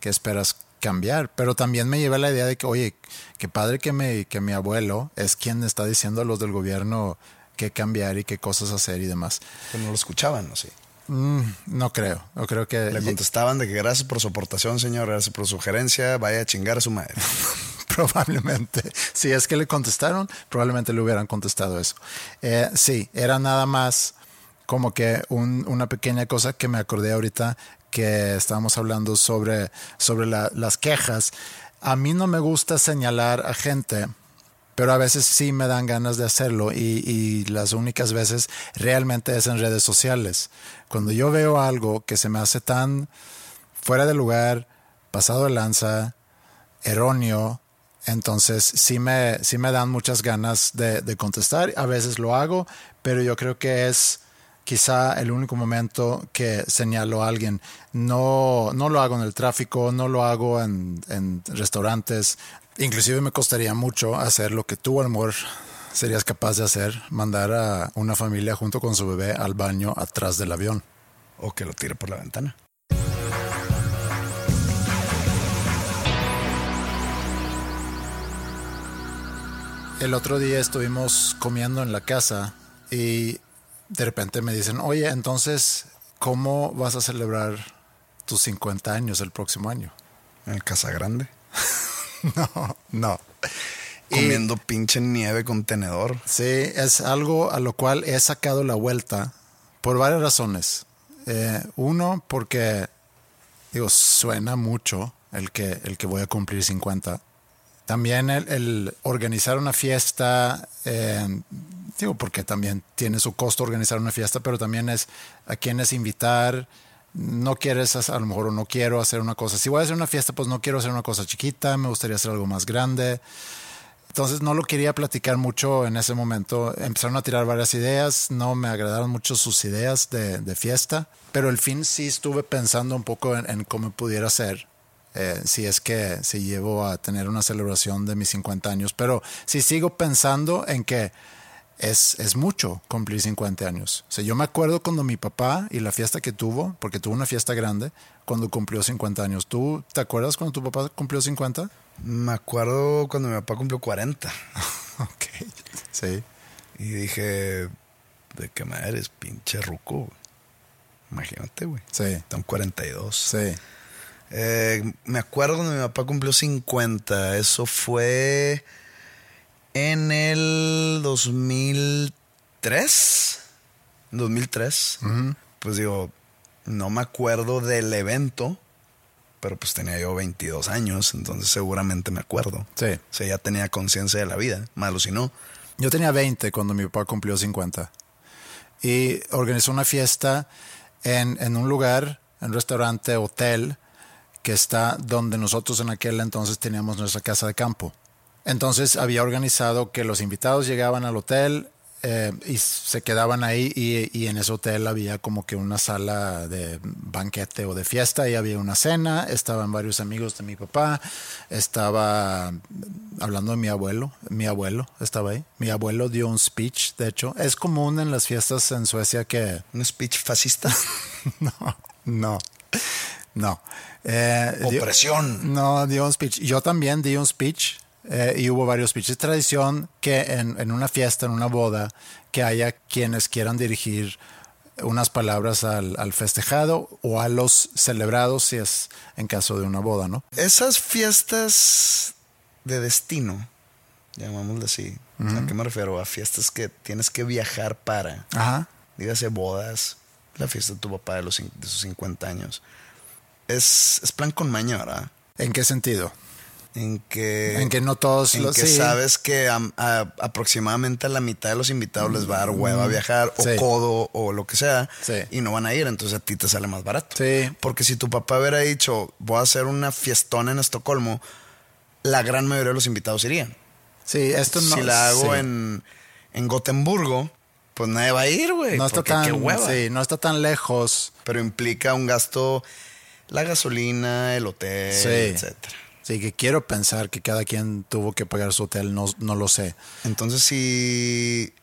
¿Qué esperas cambiar? Pero también me llevé la idea de que, oye, qué padre que, me, que mi abuelo es quien está diciendo a los del gobierno qué cambiar y qué cosas hacer y demás. Pero no lo escuchaban, ¿no? Sí. Mm, no creo, yo creo que... Le contestaban de que gracias por su aportación, señor, gracias por su sugerencia, vaya a chingar a su madre. Probablemente. Si es que le contestaron, probablemente le hubieran contestado eso. Eh, sí, era nada más como que un- una pequeña cosa que me acordé ahorita que estábamos hablando sobre, sobre la- las quejas. A mí no me gusta señalar a gente, pero a veces sí me dan ganas de hacerlo y, y las únicas veces realmente es en redes sociales. Cuando yo veo algo que se me hace tan fuera de lugar, pasado de lanza, erróneo, entonces sí me, sí me dan muchas ganas de, de contestar. A veces lo hago, pero yo creo que es quizá el único momento que señalo a alguien. No, no lo hago en el tráfico, no lo hago en, en restaurantes. Inclusive me costaría mucho hacer lo que tú, amor, serías capaz de hacer, mandar a una familia junto con su bebé al baño atrás del avión. O que lo tire por la ventana. El otro día estuvimos comiendo en la casa y de repente me dicen, oye, entonces, ¿cómo vas a celebrar tus 50 años el próximo año? En el Casa Grande. No, no. Y- Comiendo pinche nieve con tenedor. Sí, es algo a lo cual he sacado la vuelta por varias razones. Eh, uno, porque, digo, suena mucho el que, el que voy a cumplir 50. También el, el organizar una fiesta, eh, digo, porque también tiene su costo organizar una fiesta, pero también es a quienes invitar, no quieres, a lo mejor o no quiero hacer una cosa. Si voy a hacer una fiesta, pues no quiero hacer una cosa chiquita, me gustaría hacer algo más grande. Entonces no lo quería platicar mucho en ese momento. Empezaron a tirar varias ideas, no me agradaron mucho sus ideas de, de fiesta, pero al fin sí estuve pensando un poco en, en cómo pudiera ser. Eh, si es que si llevo a tener una celebración de mis 50 años, pero sí sigo pensando en que es, es mucho cumplir 50 años. O sea, yo me acuerdo cuando mi papá y la fiesta que tuvo, porque tuvo una fiesta grande, cuando cumplió 50 años. ¿Tú te acuerdas cuando tu papá cumplió 50? Me acuerdo cuando mi papá cumplió 40 Ok, sí. y dije, ¿de qué madre eres, pinche ruco? Imagínate, güey. Sí, Están 42. sí. Eh, me acuerdo cuando mi papá cumplió 50. Eso fue en el 2003. 2003. Pues digo, no me acuerdo del evento, pero pues tenía yo 22 años, entonces seguramente me acuerdo. Sí. O sea, ya tenía conciencia de la vida, malo si no. Yo tenía 20 cuando mi papá cumplió 50. Y organizó una fiesta en, en un lugar, en un restaurante, hotel, que está donde nosotros en aquel entonces teníamos nuestra casa de campo. Entonces había organizado que los invitados llegaban al hotel eh, y se quedaban ahí y, y en ese hotel había como que una sala de banquete o de fiesta y había una cena, estaban varios amigos de mi papá, estaba hablando de mi abuelo, mi abuelo estaba ahí, mi abuelo dio un speech, de hecho, es común en las fiestas en Suecia que Un speech fascista. no, no, no. Eh, dio- Opresión. no, dio un speech. Yo también di un speech eh, y hubo varios speeches. Es tradición que en, en una fiesta, en una boda, que haya quienes quieran dirigir unas palabras al, al festejado o a los celebrados, si es en caso de una boda, ¿no? Esas fiestas de destino, llamámosle así. ¿A qué me refiero? A fiestas que tienes que viajar para. Ajá. dígase bodas, la fiesta de tu papá de, los, de sus 50 años. Es, es plan con maña, ¿verdad? ¿En qué sentido? En que, En que no todos en los- que sí. sabes que am- a- aproximadamente a la mitad de los invitados les va a dar hueva viajar o Mm, Sí. codo o lo que sea Sí. y no van a ir, entonces a ti te sale más barato. Sí. Porque si tu papá hubiera dicho, voy a hacer una fiestona en Estocolmo, la gran mayoría de los invitados irían. Sí, esto no. si la hago en, en Gotemburgo, pues nadie va a ir, güey. No está tan. qué hueva. Sí, no está tan lejos. pero implica un gasto, la gasolina, el hotel, Sí. etcétera. Sí, que quiero pensar que cada quien tuvo que pagar su hotel, no, no lo sé. Entonces, si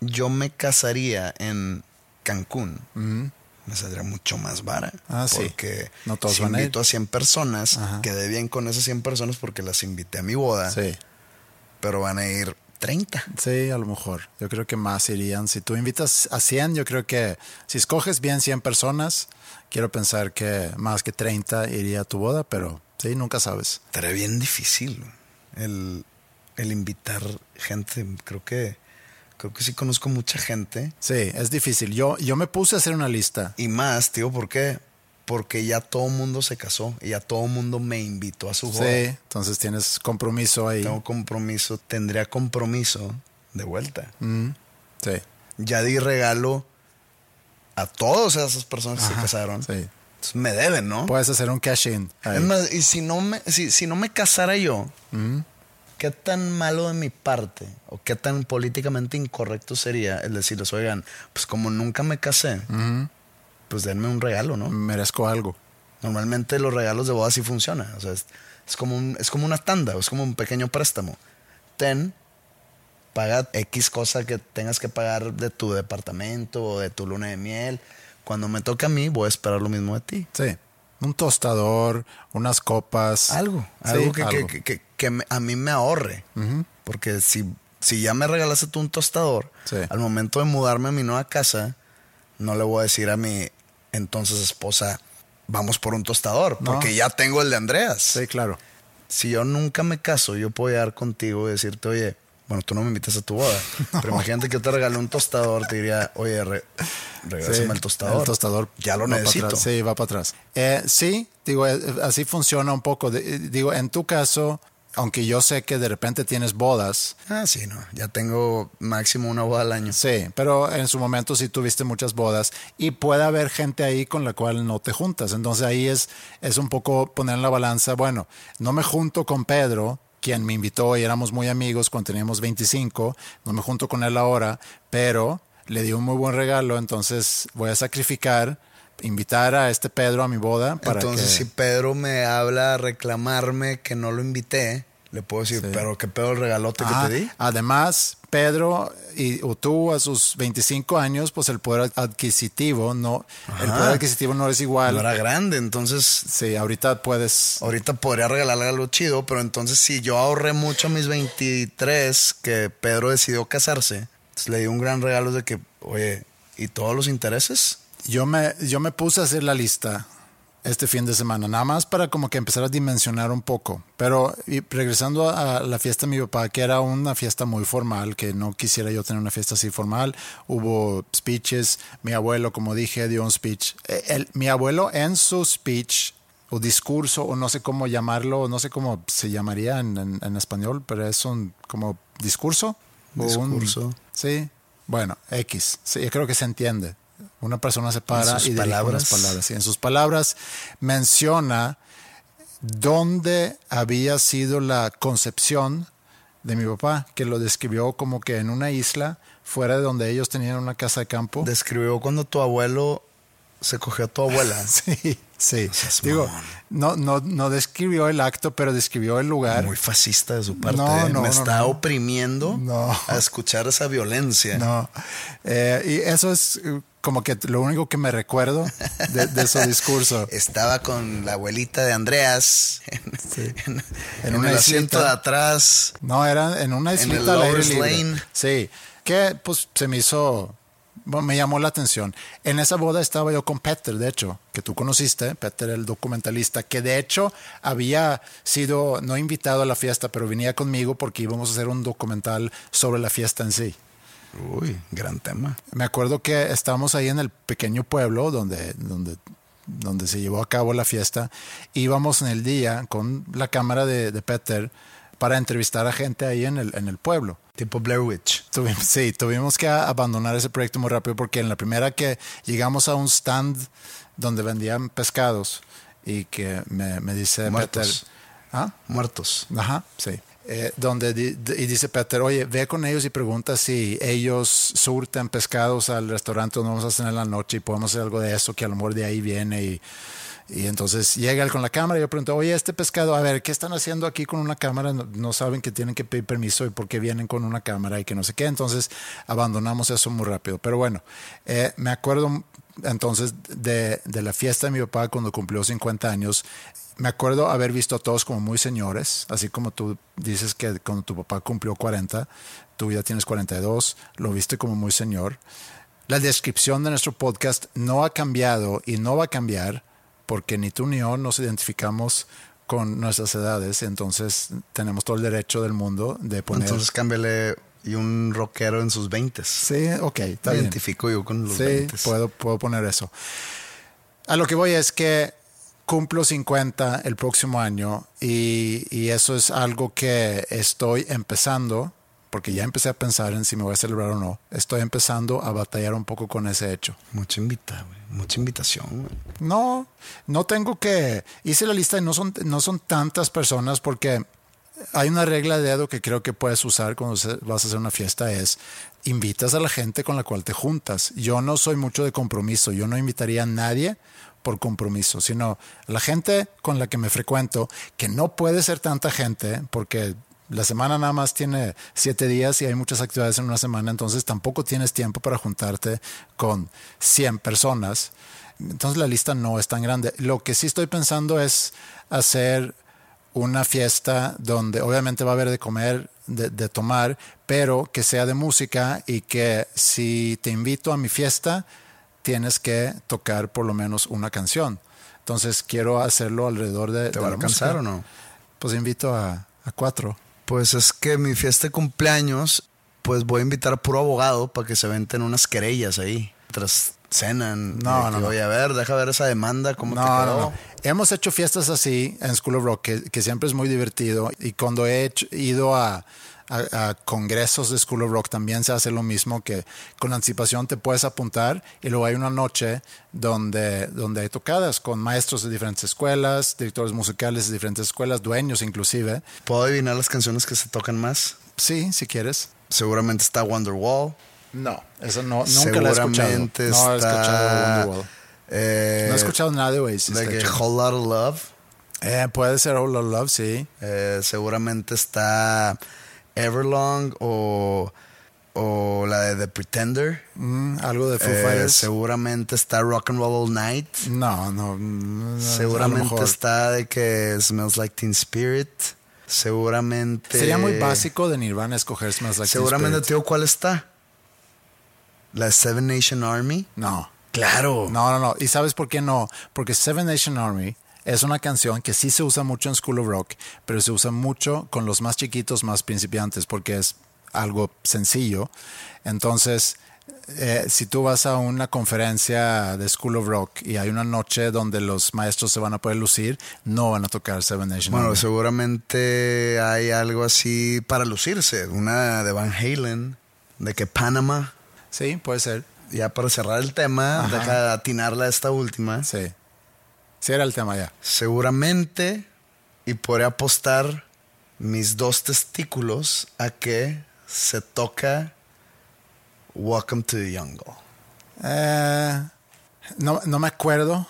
yo me casaría en Cancún, me saldría mucho más vara. Ah, sí. Porque No todos si van a ir. invito a 100 personas, Ajá. quedé bien con esas 100 personas porque las invité a mi boda, Sí. pero van a ir 30. Sí, a lo mejor. Yo creo que más irían. Si tú invitas a 100, yo creo que si escoges bien 100 personas, quiero pensar que más que 30 iría a tu boda, pero sí, nunca sabes. Estaría bien difícil el, el invitar gente. Creo que, creo que sí conozco mucha gente. Sí, es difícil. Yo, yo me puse a hacer una lista. Y más, tío, ¿por qué? Porque ya todo mundo se casó y ya todo mundo me invitó a su boda. Sí, entonces tienes compromiso ahí. Tengo compromiso, tendría compromiso de vuelta. Mm, sí. Ya di regalo a todas esas personas que se casaron. Sí. Me deben, ¿no? Puedes hacer un cash-in. ahí. Es más, y si no me, si, si no me casara yo, Mm. ¿qué tan malo de mi parte o qué tan políticamente incorrecto sería el decirles, oigan, pues como nunca me casé, pues denme un regalo, ¿no? Merezco algo. Normalmente los regalos de boda sí funcionan. O sea, es, es como un- es como una tanda, es como un pequeño préstamo. Ten, paga X cosa que tengas que pagar de tu departamento o de tu luna de miel. Cuando me toque a mí, voy a esperar lo mismo de ti. Sí. Un tostador, unas copas. Algo, Sí, algo, que, algo. que- que- que me- a mí me ahorre. Porque si, si ya me regalaste tú un tostador, Sí. al momento de mudarme a mi nueva casa, no le voy a decir a mi entonces esposa, vamos por un tostador, No. porque ya tengo el de Andreas. Sí, claro. Si yo nunca me caso, yo puedo llegar contigo y decirte, oye, bueno, tú no me invitas a tu boda, pero imagínate que yo te regalé un tostador, te diría, oye, re, regrésame Sí, el tostador. El tostador. Ya lo para necesito. atrás. Sí, va para atrás. Eh, sí, digo, eh, así funciona un poco. Eh, digo, en tu caso, aunque yo sé que de repente tienes bodas. Ah, sí, no. Ya tengo máximo una boda al año. Sí, pero en su momento sí tuviste muchas bodas y puede haber gente ahí con la cual no te juntas. Entonces ahí es, es un poco poner en la balanza, bueno, no me junto con Pedro, quien me invitó y éramos muy amigos cuando teníamos 25, no me junto con él ahora, pero le di un muy buen regalo, entonces voy a sacrificar invitar a este Pedro a mi boda. Para Entonces, si Pedro me habla a reclamarme que no lo invité, le puedo decir, pero qué pedo el regalote que te di. Además, Pedro y o tú a sus 25 años, pues el poder adquisitivo no, el poder adquisitivo no es igual. No era grande, entonces. Sí, ahorita puedes. Ahorita podría regalarle algo chido, pero entonces si yo ahorré mucho a mis 23 que Pedro decidió casarse, le di un gran regalo de que, oye, ¿y todos los intereses? Yo me, yo me puse a hacer la lista este fin de semana, nada más para como que empezar a dimensionar un poco. Pero regresando a la fiesta de mi papá, que era una fiesta muy formal, que no quisiera yo tener una fiesta así formal, hubo speeches, mi abuelo, como dije, dio un speech. El, mi abuelo en su speech o discurso, o no sé cómo llamarlo, no sé cómo se llamaría en, en, español, pero es un como discurso. Discurso. sí, bueno, X, sí, creo que se entiende una persona se para y palabras. palabras. Y en sus palabras menciona dónde había sido la concepción de mi papá, que lo describió como que en una isla fuera de donde ellos tenían una casa de campo. Describió cuando tu abuelo se cogió a tu abuela. sí, sí. Digo, no, no, no describió el acto, pero describió el lugar. Muy fascista de su parte. No, ¿eh? no, Me está oprimiendo a escuchar esa violencia. No. Eh, y eso es como que lo único que me recuerdo de, su discurso. Estaba con la abuelita de Andreas en, un asiento de atrás. No, era en una islita Lane. Sí, que pues se me hizo, me llamó la atención. En esa boda estaba yo con Peter, de hecho, que tú conociste, Peter el documentalista, que de hecho había sido, no invitado a la fiesta, pero venía conmigo porque íbamos a hacer un documental sobre la fiesta en sí. Uy, gran tema. Me acuerdo que estábamos ahí en el pequeño pueblo donde, donde, donde se llevó a cabo la fiesta. Íbamos en el día con la cámara de, Peter para entrevistar a gente ahí en el, en el pueblo. Tipo Blair Witch. sí, tuvimos que abandonar ese proyecto muy rápido porque en la primera que llegamos a un stand donde vendían pescados y que me, me dice Peter... ¿Ah? Muertos. Ajá, sí. Eh, donde y dice Peter, oye, ve con ellos y pregunta si ellos surten pescados al restaurante donde vamos a cenar la noche y podemos hacer algo de eso, que a lo mejor de ahí viene y, y entonces llega él con la cámara y yo pregunto, oye, este pescado, a ver, ¿qué están haciendo aquí con una cámara? No, saben que tienen que pedir permiso y por qué vienen con una cámara y que no sé qué. Entonces abandonamos eso muy rápido. Pero bueno, eh, me acuerdo entonces de, de, la fiesta de mi papá cuando cumplió 50 años me acuerdo haber visto a todos como muy señores, así como tú dices que cuando tu papá cumplió 40, tú ya tienes 42, lo viste como muy señor. La descripción de nuestro podcast no ha cambiado y no va a cambiar porque ni tú ni yo nos identificamos con nuestras edades, entonces tenemos todo el derecho del mundo de poner... Entonces cámbiale y un rockero en sus 20. Sí, ok, está Me identifico yo con los sí, Puedo, puedo poner eso. A lo que voy es que cumplo 50 el próximo año y, eso es algo que estoy empezando, porque ya empecé a pensar en si me voy a celebrar o no. Estoy empezando a batallar un poco con ese hecho. Mucha invita, mucha invitación. No, no tengo que. Hice la lista y no son, no son tantas personas porque hay una regla de dedo que creo que puedes usar cuando vas a hacer una fiesta es invitas a la gente con la cual te juntas. Yo no soy mucho de compromiso, yo no invitaría a nadie por compromiso, sino la gente con la que me frecuento, que no puede ser tanta gente, porque la semana nada más tiene siete días y hay muchas actividades en una semana, entonces tampoco tienes tiempo para juntarte con 100 personas. Entonces la lista no es tan grande. Lo que sí estoy pensando es hacer una fiesta donde obviamente va a haber de comer, de, de, tomar, pero que sea de música y que si te invito a mi fiesta, tienes que tocar por lo menos una canción. Entonces quiero hacerlo alrededor de... ¿Te va a alcanzar o no? Pues invito a, cuatro. Pues es que mi fiesta de cumpleaños, pues voy a invitar a puro abogado para que se venten unas querellas ahí. Tras cenan. No, no. Oye, a ver, deja ver esa demanda, cómo te No, quedó. no, no. Hemos hecho fiestas así en School of Rock, que, que siempre es muy divertido. Y cuando he hecho- ido a, a- a congresos de School of Rock, también se hace lo mismo, que con anticipación te puedes apuntar y luego hay una noche donde, donde hay tocadas con maestros de diferentes escuelas, directores musicales de diferentes escuelas, dueños inclusive. ¿Puedo adivinar las canciones que se tocan más? Sí, si quieres. Seguramente está Wonderwall. No, eso no, nunca la he escuchado. Seguramente No he escuchado está... Wonderwall. eh, No he escuchado nada de Oasis. de que. Whole Lot of Love. Eh, puede ser All of Love, sí. Eh, seguramente está Everlong o, o la de The Pretender. Mm, algo de Foo Eh, Fighters. seguramente está Rock and Roll All Night. No, no. seguramente está de que Smells Like Teen Spirit. Seguramente. Sería muy básico de Nirvana escoger Smells Like Teen Seguramente, Spirit. tío, ¿cuál está? La Seven Nation Army. No. Claro. No, no, no. ¿Y sabes por qué no? Porque Seven Nation Army es una canción que sí se usa mucho en School of Rock, pero se usa mucho con los más chiquitos, más principiantes, porque es algo sencillo. Entonces, eh, si tú vas a una conferencia de School of Rock y hay una noche donde los maestros se van a poder lucir, no van a tocar Seven Nation Bueno, Army. seguramente hay algo así para lucirse. Una de Van Halen, de que Panama. Sí, puede ser. Ya para cerrar el tema, de atinarla a esta última. Sí. Sí era el tema ya. Seguramente, y podré apostar mis dos testículos a que se toca Welcome to the Jungle. Eh, no, no me acuerdo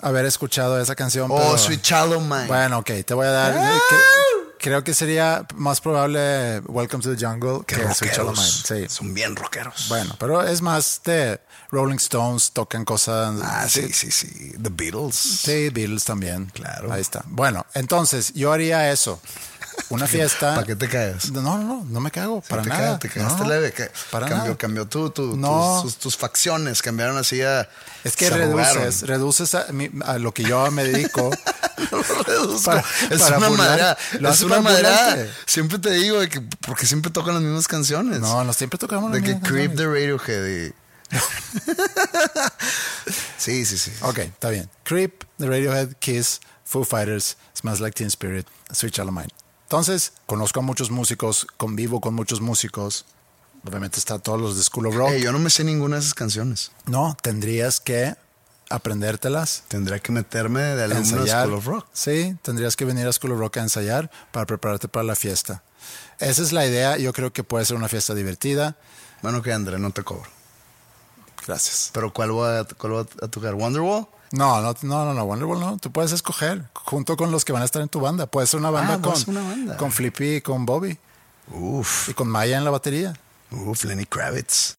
haber escuchado esa canción. Oh, pero- Sweet Mine. Bueno, ok, te voy a dar. eh, que- creo que sería más probable Welcome to the Jungle que. Sí. Son bien rockeros. Bueno, pero es más de Rolling Stones, tocan cosas. Ah, sí, sí, sí. The Beatles. Sí, Beatles también. Claro. Ahí está. Bueno, entonces yo haría eso. Una fiesta. ¿Para qué te caes? No, no, no, no me cago. Sí, para te nada. cagas- te cagaste No, leve. que- para cambió, nada. cambió No. tus, tus- tus facciones, cambiaron así a. Es que reduces, reduces a, mi- a lo que yo me dedico. Lo reduzco. Para- es para una burlar- madera. lo Es una madera. Siempre te digo de que porque siempre tocan las mismas canciones. No, no siempre tocamos De las que mismas Creep canciones. de Radiohead. y- sí, sí, sí. Ok, está bien. Creep, The Radiohead, Kiss, Foo Fighters, Smells Like Teen Spirit, Sweet Child of Mine. Entonces, conozco a muchos músicos, convivo con muchos músicos. Obviamente está todos los de School of Rock. Ey, yo no me sé ninguna de esas canciones. No, tendrías que aprendértelas, Tendría que meterme de de ensayar. School of Rock. Sí, tendrías que venir a School of Rock a ensayar para prepararte para la fiesta. Esa es la idea. Yo creo que puede ser una fiesta divertida. Bueno, que André, no te cobro. Gracias. Pero ¿cuál voy a, cuál voy a tocar? ¿Wonderwall? No, no, no, no, no, Wonderwall no. Tú puedes escoger junto con los que van a estar en tu banda. Puede ser una banda Ah, va a con, una banda. con Flippy y con Bobby Uf, y con Maya en la batería. uf, Lenny Kravitz.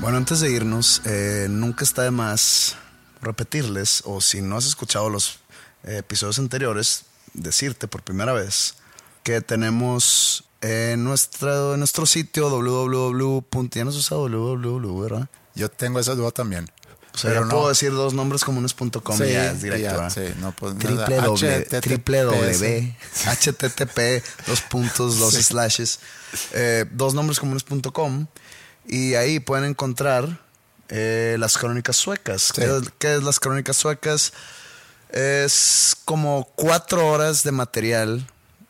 Bueno, antes de irnos, eh, nunca está de más repetirles, o si no has escuchado los eh, episodios anteriores, decirte por primera vez que tenemos en, nuestra, en nuestro sitio www. Ya no se usa www, ¿verdad? Yo tengo esa duda también. O sea, Pero no. puedo decir dos nombres comunes.com Sí, y ya es directo. sí, no, pues, triple nada, HTTPS. triple W, http, dos puntos, dos Sí. slashes, eh, dos nombres comunes.com y ahí pueden encontrar eh, las crónicas suecas. Sí. ¿Qué, es- qué es las crónicas suecas? Es como cuatro horas de material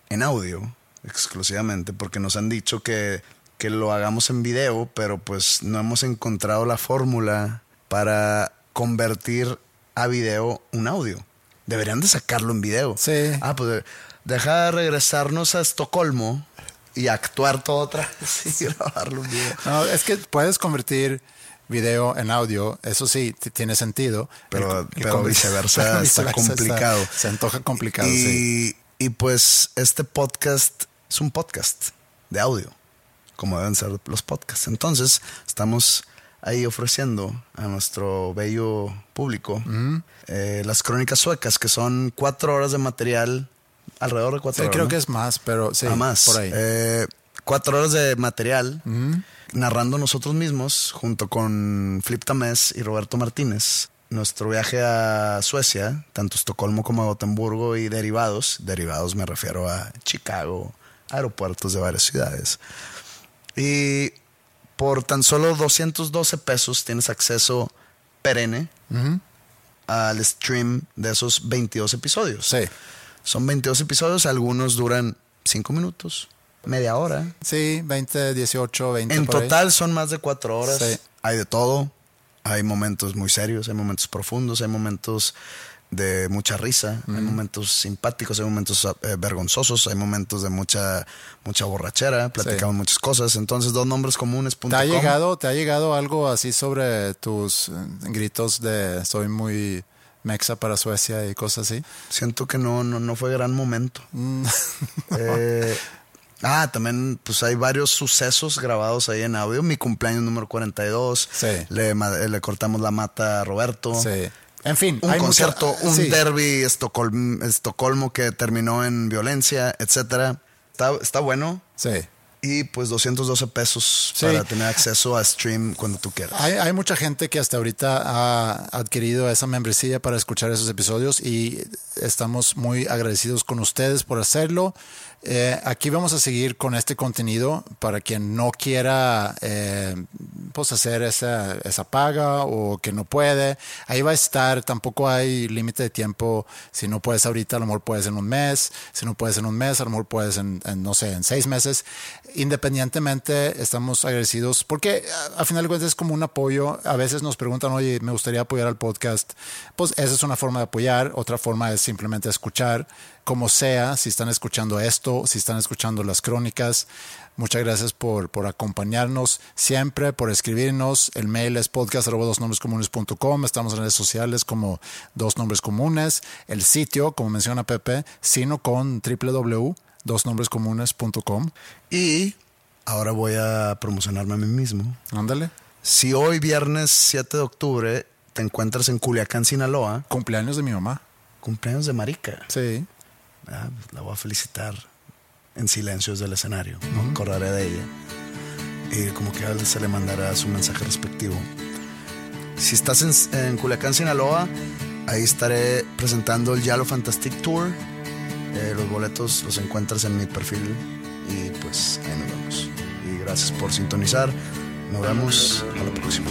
en audio exclusivamente porque nos han dicho que, que lo hagamos en video, pero pues no hemos encontrado la fórmula para convertir a video un audio. Deberían de sacarlo en video. Sí. Ah, pues deja de regresarnos a Estocolmo y actuar todo otra vez y grabarlo en video. No, es que puedes convertir video en audio, eso sí, tiene sentido. Pero- El- el pero viceversa está complicado. se antoja complicado, y, sí. y pues este podcast es un podcast de audio, como deben ser los podcasts. Entonces, estamos ahí ofreciendo a nuestro bello público eh, las crónicas suecas, que son cuatro horas de material, alrededor de cuatro Sí, horas. creo ¿no? que es más, pero sí, Ah, más. por ahí. Eh, cuatro horas de material narrando nosotros mismos junto con Flip Tamés y Roberto Martínez. Nuestro viaje a Suecia, tanto Estocolmo como a Gotemburgo y derivados. Derivados me refiero a Chicago, aeropuertos de varias ciudades. Y por tan solo 212 pesos tienes acceso perenne al stream de esos 22 episodios. Sí. Son 22 episodios, algunos duran 5 minutos, media hora. Sí, 20, 18, 20. En por ahí. total son más de 4 horas. Sí. Hay de todo. Hay momentos muy serios, hay momentos profundos, hay momentos de mucha risa, hay momentos simpáticos, hay momentos eh, vergonzosos, hay momentos de mucha mucha borrachera, platicamos muchas cosas. Entonces, dos nombres comunes. ¿Te ha, llegado, ¿Te ha llegado algo así sobre tus eh, gritos de soy muy mexa para Suecia y cosas así? Siento que no, no, no fue gran momento. Mm. Eh, ah, también pues hay varios sucesos grabados ahí en audio. Mi cumpleaños número 42. Sí. Le, le cortamos la mata a Roberto. Sí. En fin, Un hay concierto, mucha- un sí. derby Estocolm- Estocolmo que terminó en violencia, etcétera. Está, está bueno. Sí. Y pues 212 pesos Sí. para tener acceso a stream cuando tú quieras. Hay, hay mucha gente que hasta ahorita ha adquirido esa membresía para escuchar esos episodios y estamos muy agradecidos con ustedes por hacerlo. Eh, aquí vamos a seguir con este contenido para quien no quiera eh, pues hacer esa, esa paga o que no puede. Ahí va a estar, tampoco hay límite de tiempo. Si no puedes ahorita, a lo mejor puedes en un mes. Si no puedes en un mes, a lo mejor puedes en, no sé, en seis meses. Independientemente, estamos agradecidos porque a, a final de cuentas es como un apoyo. A veces nos preguntan, oye, me gustaría apoyar al podcast. Pues esa es una forma de apoyar. Otra forma es simplemente escuchar, como sea, si están escuchando esto, si están escuchando las crónicas. Muchas gracias por, por acompañarnos siempre, por escribirnos. El mail es podcast.dosnombrescomunes.com. Estamos en redes sociales como Dos Nombres Comunes. El sitio, como menciona Pepe, sino con www.dosnombrescomunes.com. Y ahora voy a promocionarme a mí mismo. Ándale. Si hoy, viernes 7 de octubre, te encuentras en Culiacán, Sinaloa, Cumpleaños de mi mamá. cumpleaños de Marica. Sí. Ah, pues la voy a felicitar en silencios del escenario. Me acordaré de ella. Y como que se le mandará su mensaje respectivo. Si estás en, en Culiacán, Sinaloa, ahí estaré presentando el Yalo Fantastic Tour. Eh, los boletos los encuentras en mi perfil. Y pues ahí nos vemos. Y gracias por sintonizar. Nos vemos a la próxima.